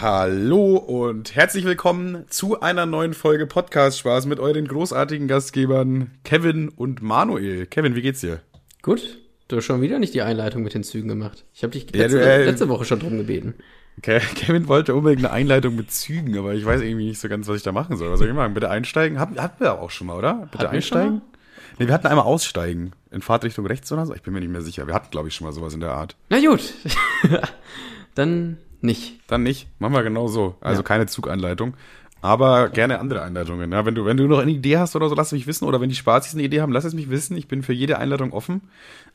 Hallo und herzlich willkommen zu einer neuen Folge Podcast Spaß mit euren großartigen Gastgebern Kevin und Manuel. Kevin, wie geht's dir? Gut. Du hast schon wieder nicht die Einleitung mit den Zügen gemacht. Ich habe dich Ja, letzte, du, äh, letzte Woche schon drum gebeten. Ke- Kevin wollte unbedingt eine Einleitung mit Zügen, aber ich weiß irgendwie nicht so ganz, was ich da machen soll. Was soll ich machen? Bitte einsteigen? Hatten, hatten wir auch schon mal, oder? Bitte Hatten einsteigen? Nee, wir hatten einmal aussteigen. In Fahrtrichtung rechts oder so? Ich bin mir nicht mehr sicher. Wir hatten, glaube ich, schon mal sowas in der Art. Na gut. Dann nicht. Dann nicht. Machen wir genau so. Also Ja. keine Zuganleitung. Aber gerne andere Einleitungen. Ja, wenn, du, wenn du noch eine Idee hast oder so, lass mich wissen. Oder wenn die Spazis eine Idee haben, lass es mich wissen. Ich bin für jede Einleitung offen.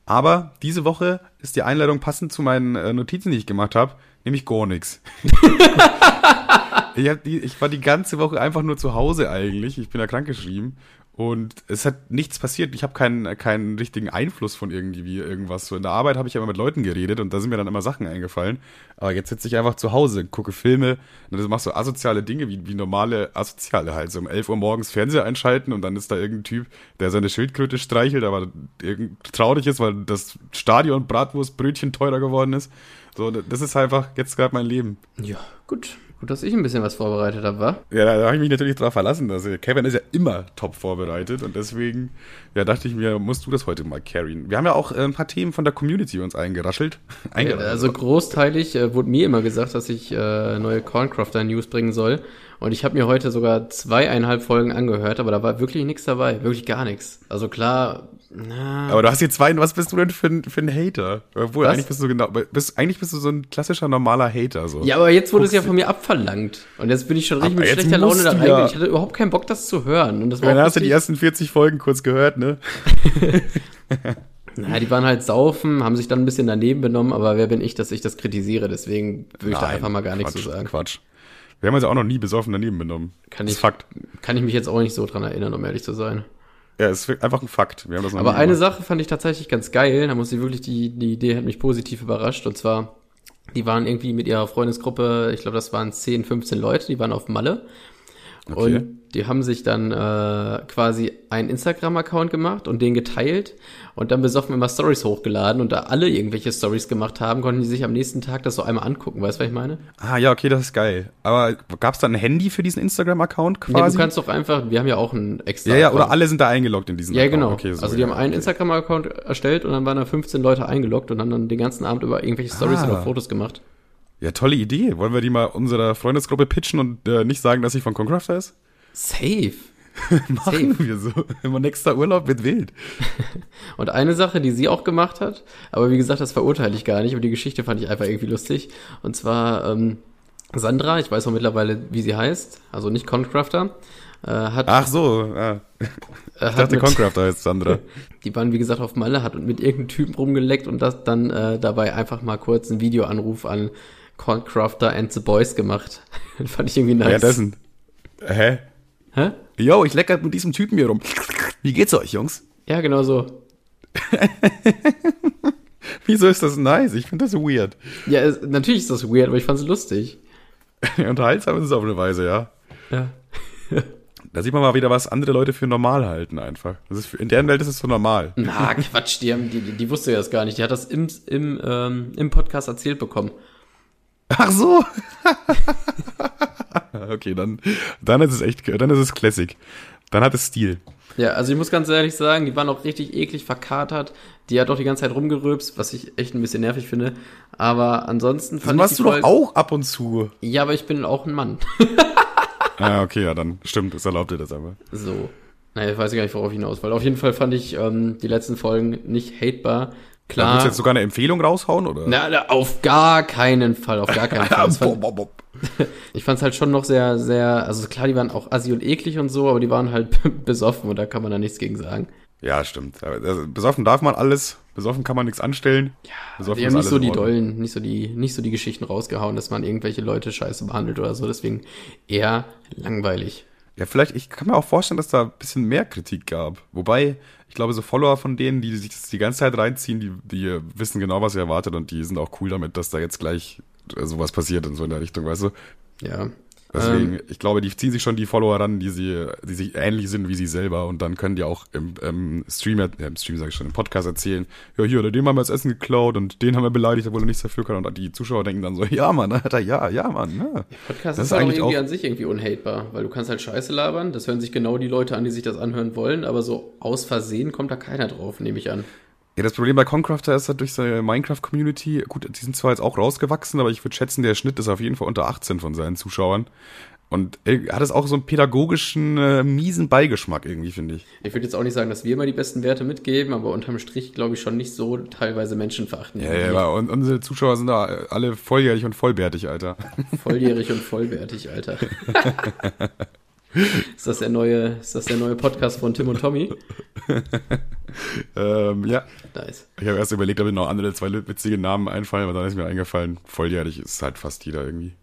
Aber diese Woche ist die Einleitung passend zu meinen äh, Notizen, die ich gemacht habe. Nämlich gar nichts. ich, hab die, ich war die ganze Woche einfach nur zu Hause eigentlich. Ich bin ja krankgeschrieben. Und es hat nichts passiert. Ich habe keinen, keinen richtigen Einfluss von irgendwie irgendwas. So in der Arbeit habe ich aber mit Leuten geredet und da sind mir dann immer Sachen eingefallen. Aber jetzt sitze ich einfach zu Hause, gucke Filme und machst so asoziale Dinge wie, wie normale Asoziale halt. So um 11 Uhr morgens Fernseher einschalten und dann ist da irgendein Typ, der seine Schildkröte streichelt, aber traurig ist, weil das Stadion Bratwurstbrötchen teurer geworden ist. So, das ist einfach jetzt gerade mein Leben. Ja, gut. Gut, dass ich ein bisschen was vorbereitet habe, wa? Ja, da habe ich mich natürlich drauf verlassen. Dass, Kevin ist ja immer top vorbereitet und deswegen ja, dachte ich mir, musst du das heute mal carryen. Wir haben ja auch äh, ein paar Themen von der Community uns eingeraschelt. Ja, Eingeraschelt. also großteilig äh, wurde mir immer gesagt, dass ich äh, neue Corncrafter News bringen soll. Und ich habe mir heute sogar zweieinhalb Folgen angehört, aber da war wirklich nichts dabei. Wirklich gar nichts. Also klar, na, aber du hast hier zwei, was bist du denn für ein, für ein Hater? Obwohl, Was? eigentlich bist du genau, bist, eigentlich bist du so ein klassischer normaler Hater. So. Ja, aber jetzt wurde es ja Guckst- von mir abverlangt. Und jetzt bin ich schon richtig Aber mit schlechter Laune da reingegangen. ja. Ich hatte überhaupt keinen Bock, das zu hören. Und das war Dann auch hast du die ersten 40 Folgen kurz gehört, ne? Na, die waren halt saufen, haben sich dann ein bisschen daneben benommen, aber wer bin ich, dass ich das kritisiere? Deswegen würde ich da Nein, einfach mal gar nichts Quatsch, zu sagen. Quatsch. Wir haben uns ja auch noch nie besoffen daneben benommen. Kann das ich- Fakt. Kann ich mich jetzt auch nicht so dran erinnern, um ehrlich zu sein. Ja, es ist einfach ein Fakt. Wir haben das noch Aber eine. Sache fand ich tatsächlich ganz geil. Da muss ich wirklich, die, die Idee hat mich positiv überrascht. Und zwar, die waren irgendwie mit ihrer Freundesgruppe, ich glaube, das waren 10, 15 Leute, die waren auf Malle. Okay. Und die haben sich dann äh, quasi einen Instagram-Account gemacht und den geteilt und dann besoffen immer Stories hochgeladen. Und da alle irgendwelche Stories gemacht haben, konnten die sich am nächsten Tag das so einmal angucken. Weißt du, was ich meine? Ah, ja, okay, das ist geil. Aber gab es da ein Handy für diesen Instagram-Account Ja, quasi? du kannst doch einfach, wir haben ja auch einen extra. ja, ja, oder alle sind da eingeloggt in diesen Ja, Account. genau. Okay, so, also die ja, haben einen okay. Instagram-Account erstellt und dann waren da 15 Leute eingeloggt und haben dann den ganzen Abend über irgendwelche Stories Ah. oder Fotos gemacht. Ja, tolle Idee. Wollen wir die mal unserer Freundesgruppe pitchen und äh, nicht sagen, dass sie von Concrafter ist? Safe. Machen wir so. Immer nächster Urlaub wird wild. Und eine Sache, die sie auch gemacht hat, aber wie gesagt, das verurteile ich gar nicht, aber die Geschichte fand ich einfach irgendwie lustig. Und zwar ähm, Sandra, ich weiß auch mittlerweile, wie sie heißt, also nicht Concrafter, äh, hat, Ach so. Ah. äh, Ich dachte, mit, Concrafter heißt Sandra. die waren wie gesagt auf Malle, hat mit irgendeinem Typen rumgeleckt und das dann äh, dabei einfach mal kurz einen Videoanruf an Concrafter and the Boys gemacht. fand ich irgendwie nice. Währenddessen. Hä? Hä? Yo, ich lecker mit diesem Typen hier rum. Wie geht's euch, Jungs? Ja, genau so. Wieso ist das nice? Ich finde das weird. Ja, es, natürlich ist das weird, aber ich fand's lustig. Unterhaltsam ist es auf eine Weise, ja. Ja. Da sieht man mal wieder, was andere Leute für normal halten einfach. Das ist, für- in deren Welt ist es so normal. Na, Quatsch, die, haben, die, die, die wusste ja das gar nicht. Die hat das im, im, ähm, im Podcast erzählt bekommen. Ach so. okay, dann, dann ist es echt, dann ist es Classic. Dann hat es Stil. Ja, also ich muss ganz ehrlich sagen, die waren auch richtig eklig verkatert. Die hat auch die ganze Zeit rumgerülpst, was ich echt ein bisschen nervig finde. Aber ansonsten Das fand machst ich du die doch Folge- auch ab und zu. Ja, aber ich bin auch ein Mann. Ah, okay, ja, dann stimmt, das erlaubt dir das aber. so. Naja, ich weiß gar nicht, worauf ich hinaus will. Auf jeden Fall fand ich ähm, die letzten Folgen nicht hatebar. Klar. willst du jetzt sogar eine Empfehlung raushauen, oder? na, na, auf gar keinen Fall, auf gar keinen Fall. Fand, Bob, bob. Ich fand's halt schon noch sehr, sehr, also klar, die waren auch assi und eklig und so, aber die waren halt besoffen und da kann man da nichts gegen sagen. Ja, stimmt. Also, besoffen darf man alles, besoffen kann man nichts anstellen. Ja, besoffen Die haben nicht so die dollen, nicht so die, nicht so die Geschichten rausgehauen, dass man irgendwelche Leute scheiße behandelt oder so, deswegen eher langweilig. Ja, vielleicht, ich kann mir auch vorstellen, dass da ein bisschen mehr Kritik gab. Wobei, ich glaube, so Follower von denen, die sich das die ganze Zeit reinziehen, die, die wissen genau, was sie erwartet und die sind auch cool damit, dass da jetzt gleich äh, sowas passiert in so in der Richtung, weißt du? Ja. Deswegen, ähm, ich glaube, die ziehen sich schon die Follower ran, die sie, die sich ähnlich sind wie sie selber und dann können die auch im, im Stream, ja, im Stream sage ich schon, im Podcast erzählen, ja hier, dem haben wir das Essen geklaut und den haben wir beleidigt, obwohl er nichts dafür kann und die Zuschauer denken dann so, ja Mann, Alter, ja, ja Mann, ja. Podcast das ist, ist eigentlich irgendwie auch, an sich irgendwie unhatebar, weil du kannst halt Scheiße labern, das hören sich genau die Leute an, die sich das anhören wollen, aber so aus Versehen kommt da keiner drauf, nehme ich an. Ja, das Problem bei Concrafter ist halt durch seine Minecraft-Community, gut, die sind zwar jetzt auch rausgewachsen, aber ich würde schätzen, der Schnitt ist auf jeden Fall unter 18 von seinen Zuschauern. Und er hat es auch so einen pädagogischen, äh, miesen Beigeschmack irgendwie, finde ich. Ich würde jetzt auch nicht sagen, dass wir immer die besten Werte mitgeben, aber unterm Strich glaube ich schon nicht so teilweise menschenverachtend. Ja, ja, und unsere Zuschauer sind da alle volljährig und vollbärtig, Alter. Volljährig und vollbärtig, Alter. ist, das der neue, ist das der neue Podcast von Tim und Tommy? ähm, ja. Nice. Ich habe erst überlegt, ob mir noch andere zwei witzige Namen einfallen, aber dann ist mir eingefallen, volljährig ist halt fast jeder irgendwie.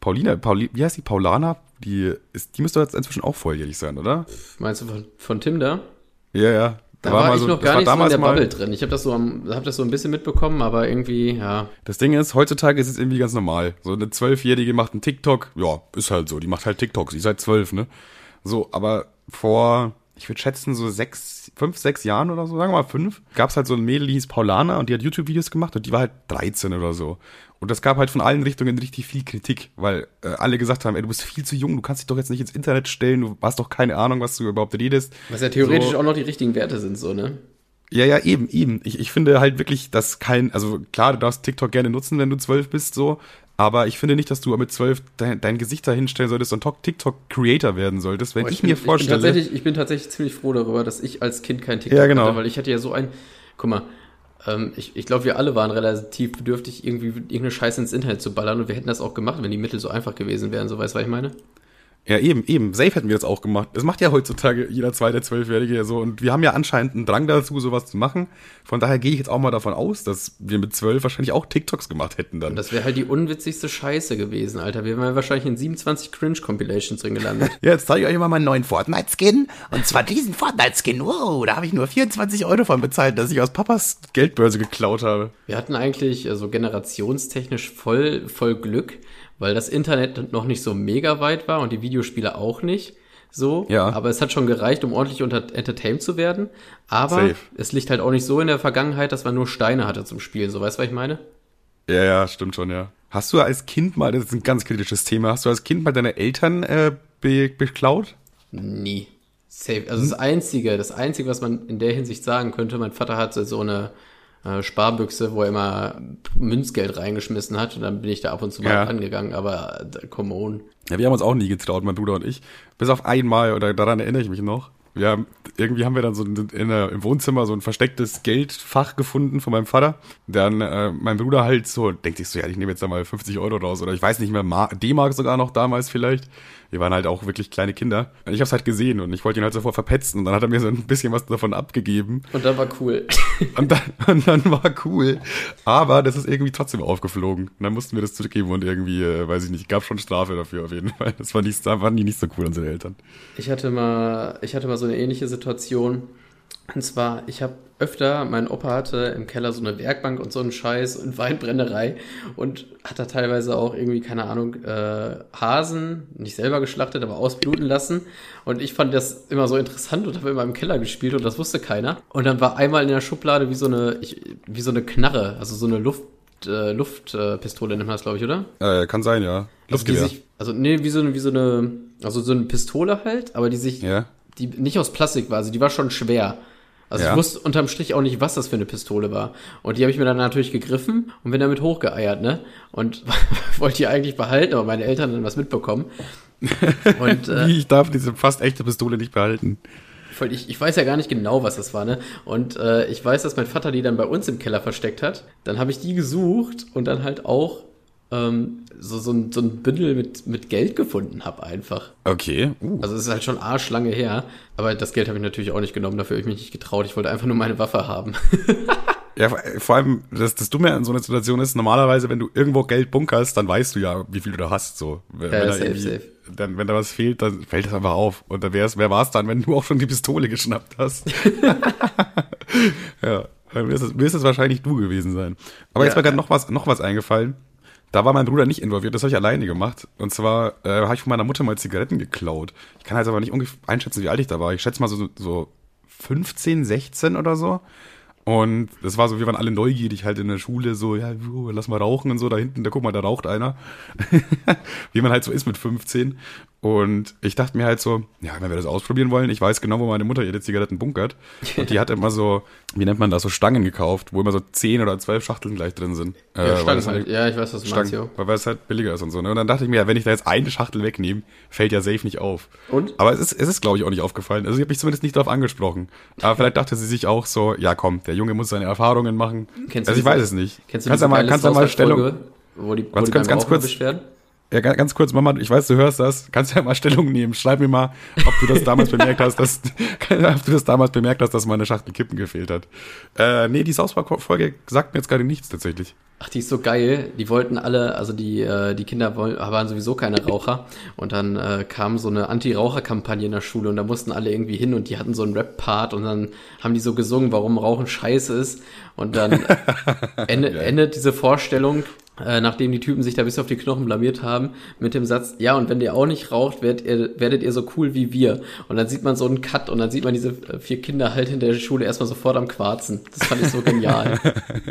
Paulina, Pauli, wie heißt die? Paulana? Die, ist, die müsste jetzt inzwischen auch volljährig sein, oder? Meinst du von, von Tim da? Ja, ja. Da, war, war ich so, noch gar nicht so in der Bubble drin. Ich habe das, so hab das so ein bisschen mitbekommen, aber irgendwie, ja. Das Ding ist, heutzutage ist es irgendwie ganz normal. So eine Zwölfjährige macht einen TikTok. Ja, ist halt so. Die macht halt TikToks. Sie ist halt zwölf, ne? So, aber vor, ich würde schätzen, so sechs, fünf, sechs Jahren oder so, sagen wir mal fünf, gab es halt so ein Mädel, die hieß Paulana und die hat YouTube-Videos gemacht und die war halt 13 oder so. Und das gab halt von allen Richtungen richtig viel Kritik, weil äh, alle gesagt haben, ey, du bist viel zu jung, du kannst dich doch jetzt nicht ins Internet stellen, du hast doch keine Ahnung, was du überhaupt redest. Was ja theoretisch so. auch noch die richtigen Werte sind, so, ne? Ja, ja, eben, eben. Ich, ich finde halt wirklich, dass kein, also klar, du darfst TikTok gerne nutzen, wenn du zwölf bist, so, aber ich finde nicht, dass du mit zwölf dein, dein Gesicht dahinstellen solltest und TikTok-Creator werden solltest. Wenn oh, ich, ich bin, mir vorstelle. Ich bin, tatsächlich, ich bin tatsächlich ziemlich froh darüber, dass ich als Kind kein TikTok ja, genau. hatte, weil ich hatte ja so ein, guck mal, ähm, ich, ich glaube, wir alle waren relativ bedürftig, irgendwie irgendeine Scheiße ins Internet zu ballern und wir hätten das auch gemacht, wenn die Mittel so einfach gewesen wären, so weißt du, was ich meine? Ja, eben, eben. Safe hätten wir das auch gemacht. Das macht ja heutzutage jeder zweite Zwölfjährige so. Und wir haben ja anscheinend einen Drang dazu, sowas zu machen. Von daher gehe ich jetzt auch mal davon aus, dass wir mit zwölf wahrscheinlich auch TikToks gemacht hätten dann. Und das wäre halt die unwitzigste Scheiße gewesen, Alter. Wir wären wahrscheinlich in 27 Cringe-Compilations drin gelandet. ja, jetzt zeige ich euch mal meinen neuen Fortnite-Skin. Und zwar diesen Fortnite-Skin. Wow, da habe ich nur 24 Euro von bezahlt, dass ich aus Papas Geldbörse geklaut habe. Wir hatten eigentlich also generationstechnisch voll, voll Glück weil das Internet noch nicht so mega weit war und die Videospiele auch nicht. So, ja. aber es hat schon gereicht, um ordentlich unter entertained zu werden. Aber Safe. es liegt halt auch nicht so in der Vergangenheit, dass man nur Steine hatte zum Spielen. So, weißt du, was ich meine? Ja, ja, stimmt schon, ja. Hast du als Kind mal, das ist ein ganz kritisches Thema, hast du als Kind mal deine Eltern äh, be beklaut? Nie. Safe. Also hm? das Einzige, das Einzige, was man in der Hinsicht sagen könnte, mein Vater hatte so eine äh, Sparbüchse, wo er immer Münzgeld reingeschmissen hat und dann bin ich da ab und zu mal ja. angegangen, aber äh, come on. Ja, wir haben uns auch nie getraut, mein Bruder und ich. Bis auf einmal, oder daran erinnere ich mich noch. Haben, irgendwie haben wir dann so in, in, im Wohnzimmer so ein verstecktes Geldfach gefunden von meinem Vater. Dann äh, mein Bruder halt so, denkt sich so, ja, ich nehme jetzt da mal 50 Euro raus oder ich weiß nicht mehr, D-Mark sogar noch damals vielleicht wir waren halt auch wirklich kleine Kinder. Und ich hab's halt gesehen und ich wollte ihn halt sofort verpetzen und dann hat er mir so ein bisschen was davon abgegeben. Und dann war cool. Und dann, und dann war cool. Aber das ist irgendwie trotzdem aufgeflogen. Und dann mussten wir das zurückgeben und irgendwie, äh, weiß ich nicht, gab schon Strafe dafür auf jeden Fall. Das war nicht, waren die nicht so cool, unsere Eltern. Ich hatte mal, ich hatte mal so eine ähnliche Situation. Und zwar, ich habe öfter, mein Opa hatte im Keller so eine Werkbank und so einen Scheiß und Weinbrennerei und hat da teilweise auch irgendwie, keine Ahnung, äh, Hasen, nicht selber geschlachtet, aber ausbluten lassen. Und ich fand das immer so interessant und habe immer im Keller gespielt und das wusste keiner. Und dann war einmal in der Schublade wie so eine, ich, wie so eine Knarre, also so eine Luft, äh, Luftpistole nennt man das, glaube ich, oder? Äh, kann sein, ja. Luftgewehr. Also, sich, also nee, wie so, eine, wie so eine, also so eine Pistole halt, aber die sich, ja. Die nicht aus Plastik war, also die war schon schwer. Also ja. ich wusste unterm Strich auch nicht, was das für eine Pistole war. Und die habe ich mir dann natürlich gegriffen und bin damit hochgeeiert, ne? Und wollte die eigentlich behalten, aber meine Eltern haben was mitbekommen. Und, äh, ich darf diese fast echte Pistole nicht behalten. Ich, ich weiß ja gar nicht genau, was das war, ne? Und äh, ich weiß, dass mein Vater die dann bei uns im Keller versteckt hat. Dann habe ich die gesucht und dann halt auch ähm, so, so, ein, so ein Bündel mit, mit Geld gefunden habe einfach. Okay. Uh. Also es ist halt schon arschlange her. Aber das Geld habe ich natürlich auch nicht genommen, dafür habe ich mich nicht getraut. Ich wollte einfach nur meine Waffe haben. ja, vor allem, das, das Dumme an so einer Situation ist, normalerweise, wenn du irgendwo Geld bunkerst, dann weißt du ja, wie viel du da hast. So. Wenn, ja, wenn safe, safe. Dann, wenn da was fehlt, dann fällt das einfach auf. Und dann wär's, wer war es dann, wenn du auch schon die Pistole geschnappt hast? ja. Es, mir ist es wahrscheinlich du gewesen sein. Aber ja, jetzt war gerade noch was, noch was eingefallen. Da war mein Bruder nicht involviert, das habe ich alleine gemacht. Und zwar äh, habe ich von meiner Mutter mal Zigaretten geklaut. Ich kann halt aber nicht einschätzen, wie alt ich da war. Ich schätze mal so, so 15, 16 oder so. Und das war so, wir waren alle neugierig halt in der Schule, so, ja, lass mal rauchen und so, da hinten, da guck mal, da raucht einer. Wie man halt so ist mit 15. Und ich dachte mir halt so, ja, wenn wir das ausprobieren wollen, ich weiß genau, wo meine Mutter ihre Zigaretten bunkert. Und die hat immer so, wie nennt man das, so Stangen gekauft, wo immer so 10 oder 12 Schachteln gleich drin sind. Ja, äh, Stangen halt. Ja, ich weiß, was du Stangen, meinst, ja. Weil es halt billiger ist und so. Ne? Und dann dachte ich mir, ja, wenn ich da jetzt eine Schachtel wegnehme, fällt ja safe nicht auf. Und? Aber es ist, es ist glaube ich, auch nicht aufgefallen. Also ich habe mich zumindest nicht darauf angesprochen. Aber vielleicht dachte sie sich auch so, ja komm, der Junge muss seine Erfahrungen machen. Kennst du also ich weiß es nicht. Kennst du kannst ja mal, kannst ja mal Stellung. Wo die, wo die ganz, ganz kurz beschweren? Ja, ganz kurz, Mama, ich weiß, du hörst das. Kannst ja mal Stellung nehmen. Schreib mir mal, ob du das damals bemerkt hast, dass, ob du das damals bemerkt hast, dass meine Schachtel Kippen gefehlt hat. Äh, nee, die Sauspark-Folge sagt mir jetzt gerade nichts tatsächlich. Ach, die ist so geil. Die wollten alle, also die, äh, die Kinder waren sowieso keine Raucher. Und dann äh, kam so eine Anti-Raucher-Kampagne in der Schule und da mussten alle irgendwie hin und die hatten so einen Rap-Part und dann haben die so gesungen, warum Rauchen scheiße ist. Und dann endet, endet diese Vorstellung äh, nachdem die Typen sich da bis auf die Knochen blamiert haben, mit dem Satz, ja, und wenn ihr auch nicht raucht, werdet ihr, werdet ihr so cool wie wir. Und dann sieht man so einen Cut und dann sieht man diese äh, vier Kinder halt hinter der Schule erstmal sofort am Quarzen. Das fand ich so genial.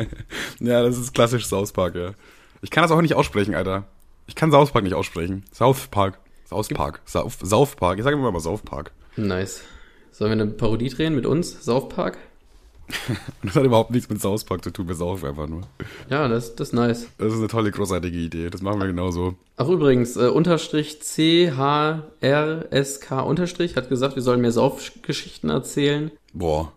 ja, das ist klassisch South Park, ja. Ich kann das auch nicht aussprechen, Alter. Ich kann South Park nicht aussprechen. South Park. South Park. South, South Park. Ich sage immer mal South Park. Nice. Sollen wir eine Parodie drehen mit uns? South Park? Das hat überhaupt nichts mit South Park zu tun, wir saufen einfach nur. Ja, das, das ist nice. Das ist eine tolle, großartige Idee. Das machen wir genauso. Ach übrigens, äh, Unterstrich C H R S K Unterstrich hat gesagt, wir sollen mehr Saufgeschichten erzählen. Boah.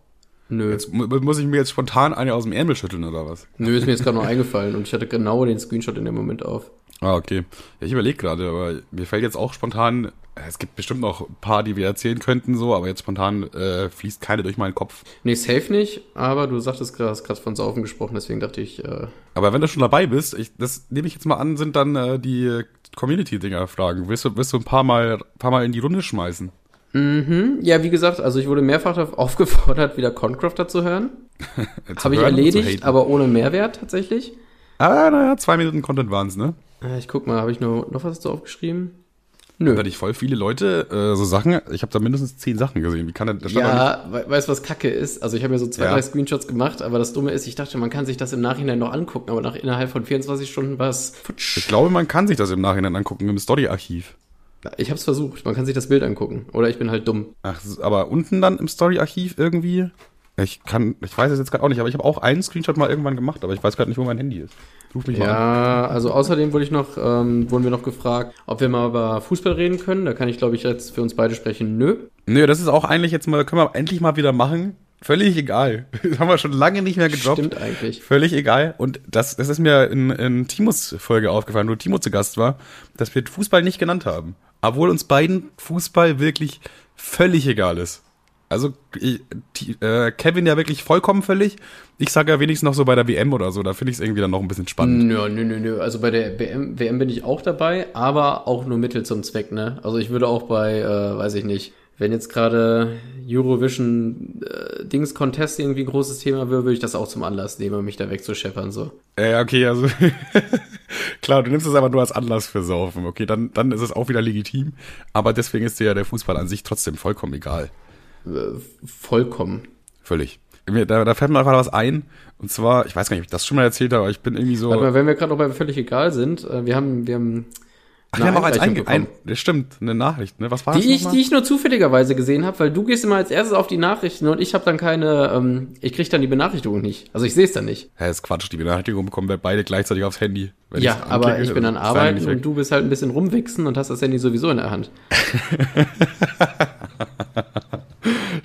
Nö. Jetzt, muss ich mir jetzt spontan eine aus dem Ärmel schütteln oder was? Nö, ist mir jetzt gerade noch eingefallen und ich hatte genau den Screenshot in dem Moment auf. Ah, okay. Ja, ich überlege gerade, aber mir fällt jetzt auch spontan, es gibt bestimmt noch ein paar, die wir erzählen könnten, so, aber jetzt spontan äh, fließt keine durch meinen Kopf. Nee, safe nicht, aber du sagtest gerade, hast gerade von Saufen gesprochen, deswegen dachte ich. Äh aber wenn du schon dabei bist, ich, das nehme ich jetzt mal an, sind dann äh, die Community-Dinger-Fragen. Willst du, willst du ein paar Mal, paar Mal in die Runde schmeißen? Mhm. Ja, wie gesagt, also ich wurde mehrfach aufgefordert, wieder Concrafter zu hören. Habe ich erledigt, aber ohne Mehrwert tatsächlich. Ah, naja, zwei Minuten Content waren's, ne? Äh, ich guck mal, habe ich noch, noch was dazu aufgeschrieben? Nö. Da hatte ich voll viele Leute, äh, so Sachen, ich habe da mindestens zehn Sachen gesehen. Wie kann das Ja, we weißt du, was Kacke ist? Also ich habe mir so zwei, ja. drei Screenshots gemacht, aber das Dumme ist, ich dachte, man kann sich das im Nachhinein noch angucken, aber nach innerhalb von 24 Stunden war es futsch. Ich glaube, man kann sich das im Nachhinein angucken, im Story-Archiv. Ich habe es versucht, man kann sich das Bild angucken. Oder ich bin halt dumm. Ach, aber unten dann im Story-Archiv irgendwie? Ich kann, ich weiß es jetzt gerade auch nicht, aber ich habe auch einen Screenshot mal irgendwann gemacht, aber ich weiß gerade nicht, wo mein Handy ist. Ruf mich ja, mal an. Ja, also außerdem wurde ich noch, ähm, wurden wir noch gefragt, ob wir mal über Fußball reden können. Da kann ich, glaube ich, jetzt für uns beide sprechen. Nö. Nö, das ist auch eigentlich jetzt mal, können wir endlich mal wieder machen. Völlig egal. Das haben wir schon lange nicht mehr gedroppt. Stimmt eigentlich. Völlig egal. Und das, das ist mir in, in Timos Folge aufgefallen, wo Timo zu Gast war, dass wir Fußball nicht genannt haben. Obwohl uns beiden Fußball wirklich völlig egal ist. Also die, äh, Kevin ja wirklich vollkommen völlig. Ich sage ja wenigstens noch so bei der WM oder so, da finde ich es irgendwie dann noch ein bisschen spannend. Nö, nö, nö, nö. Also bei der WM, WM bin ich auch dabei, aber auch nur Mittel zum Zweck, ne? Also ich würde auch bei, äh, weiß ich nicht, wenn jetzt gerade Eurovision äh, Dings Contest irgendwie ein großes Thema wäre, würde ich das auch zum Anlass nehmen, mich da wegzuscheppern so. Ja, okay, also klar, du nimmst es aber nur als Anlass für Saufen. Okay, dann dann ist es auch wieder legitim, aber deswegen ist dir ja der Fußball an sich trotzdem vollkommen egal. Äh, vollkommen. Völlig. Da, da fällt mir gerade was ein. Und zwar, ich weiß gar nicht, ob ich das schon mal erzählt habe, aber ich bin irgendwie so. Mal, wenn wir gerade noch bei völlig egal sind, äh, wir haben, wir haben. Ach, wir haben auch als einge ein, das stimmt, eine Nachricht, ne? Was war die das? Ich, die ich nur zufälligerweise gesehen habe, weil du gehst immer als erstes auf die Nachrichten und ich habe dann keine, ähm, ich krieg dann die Benachrichtigung nicht. Also ich sehe es dann nicht. Hä, ist Quatsch, die Benachrichtigung bekommen wir beide gleichzeitig aufs Handy. ja, aber ich bin an Arbeit und du bist halt ein bisschen rumwichsen und hast das Handy sowieso in der Hand.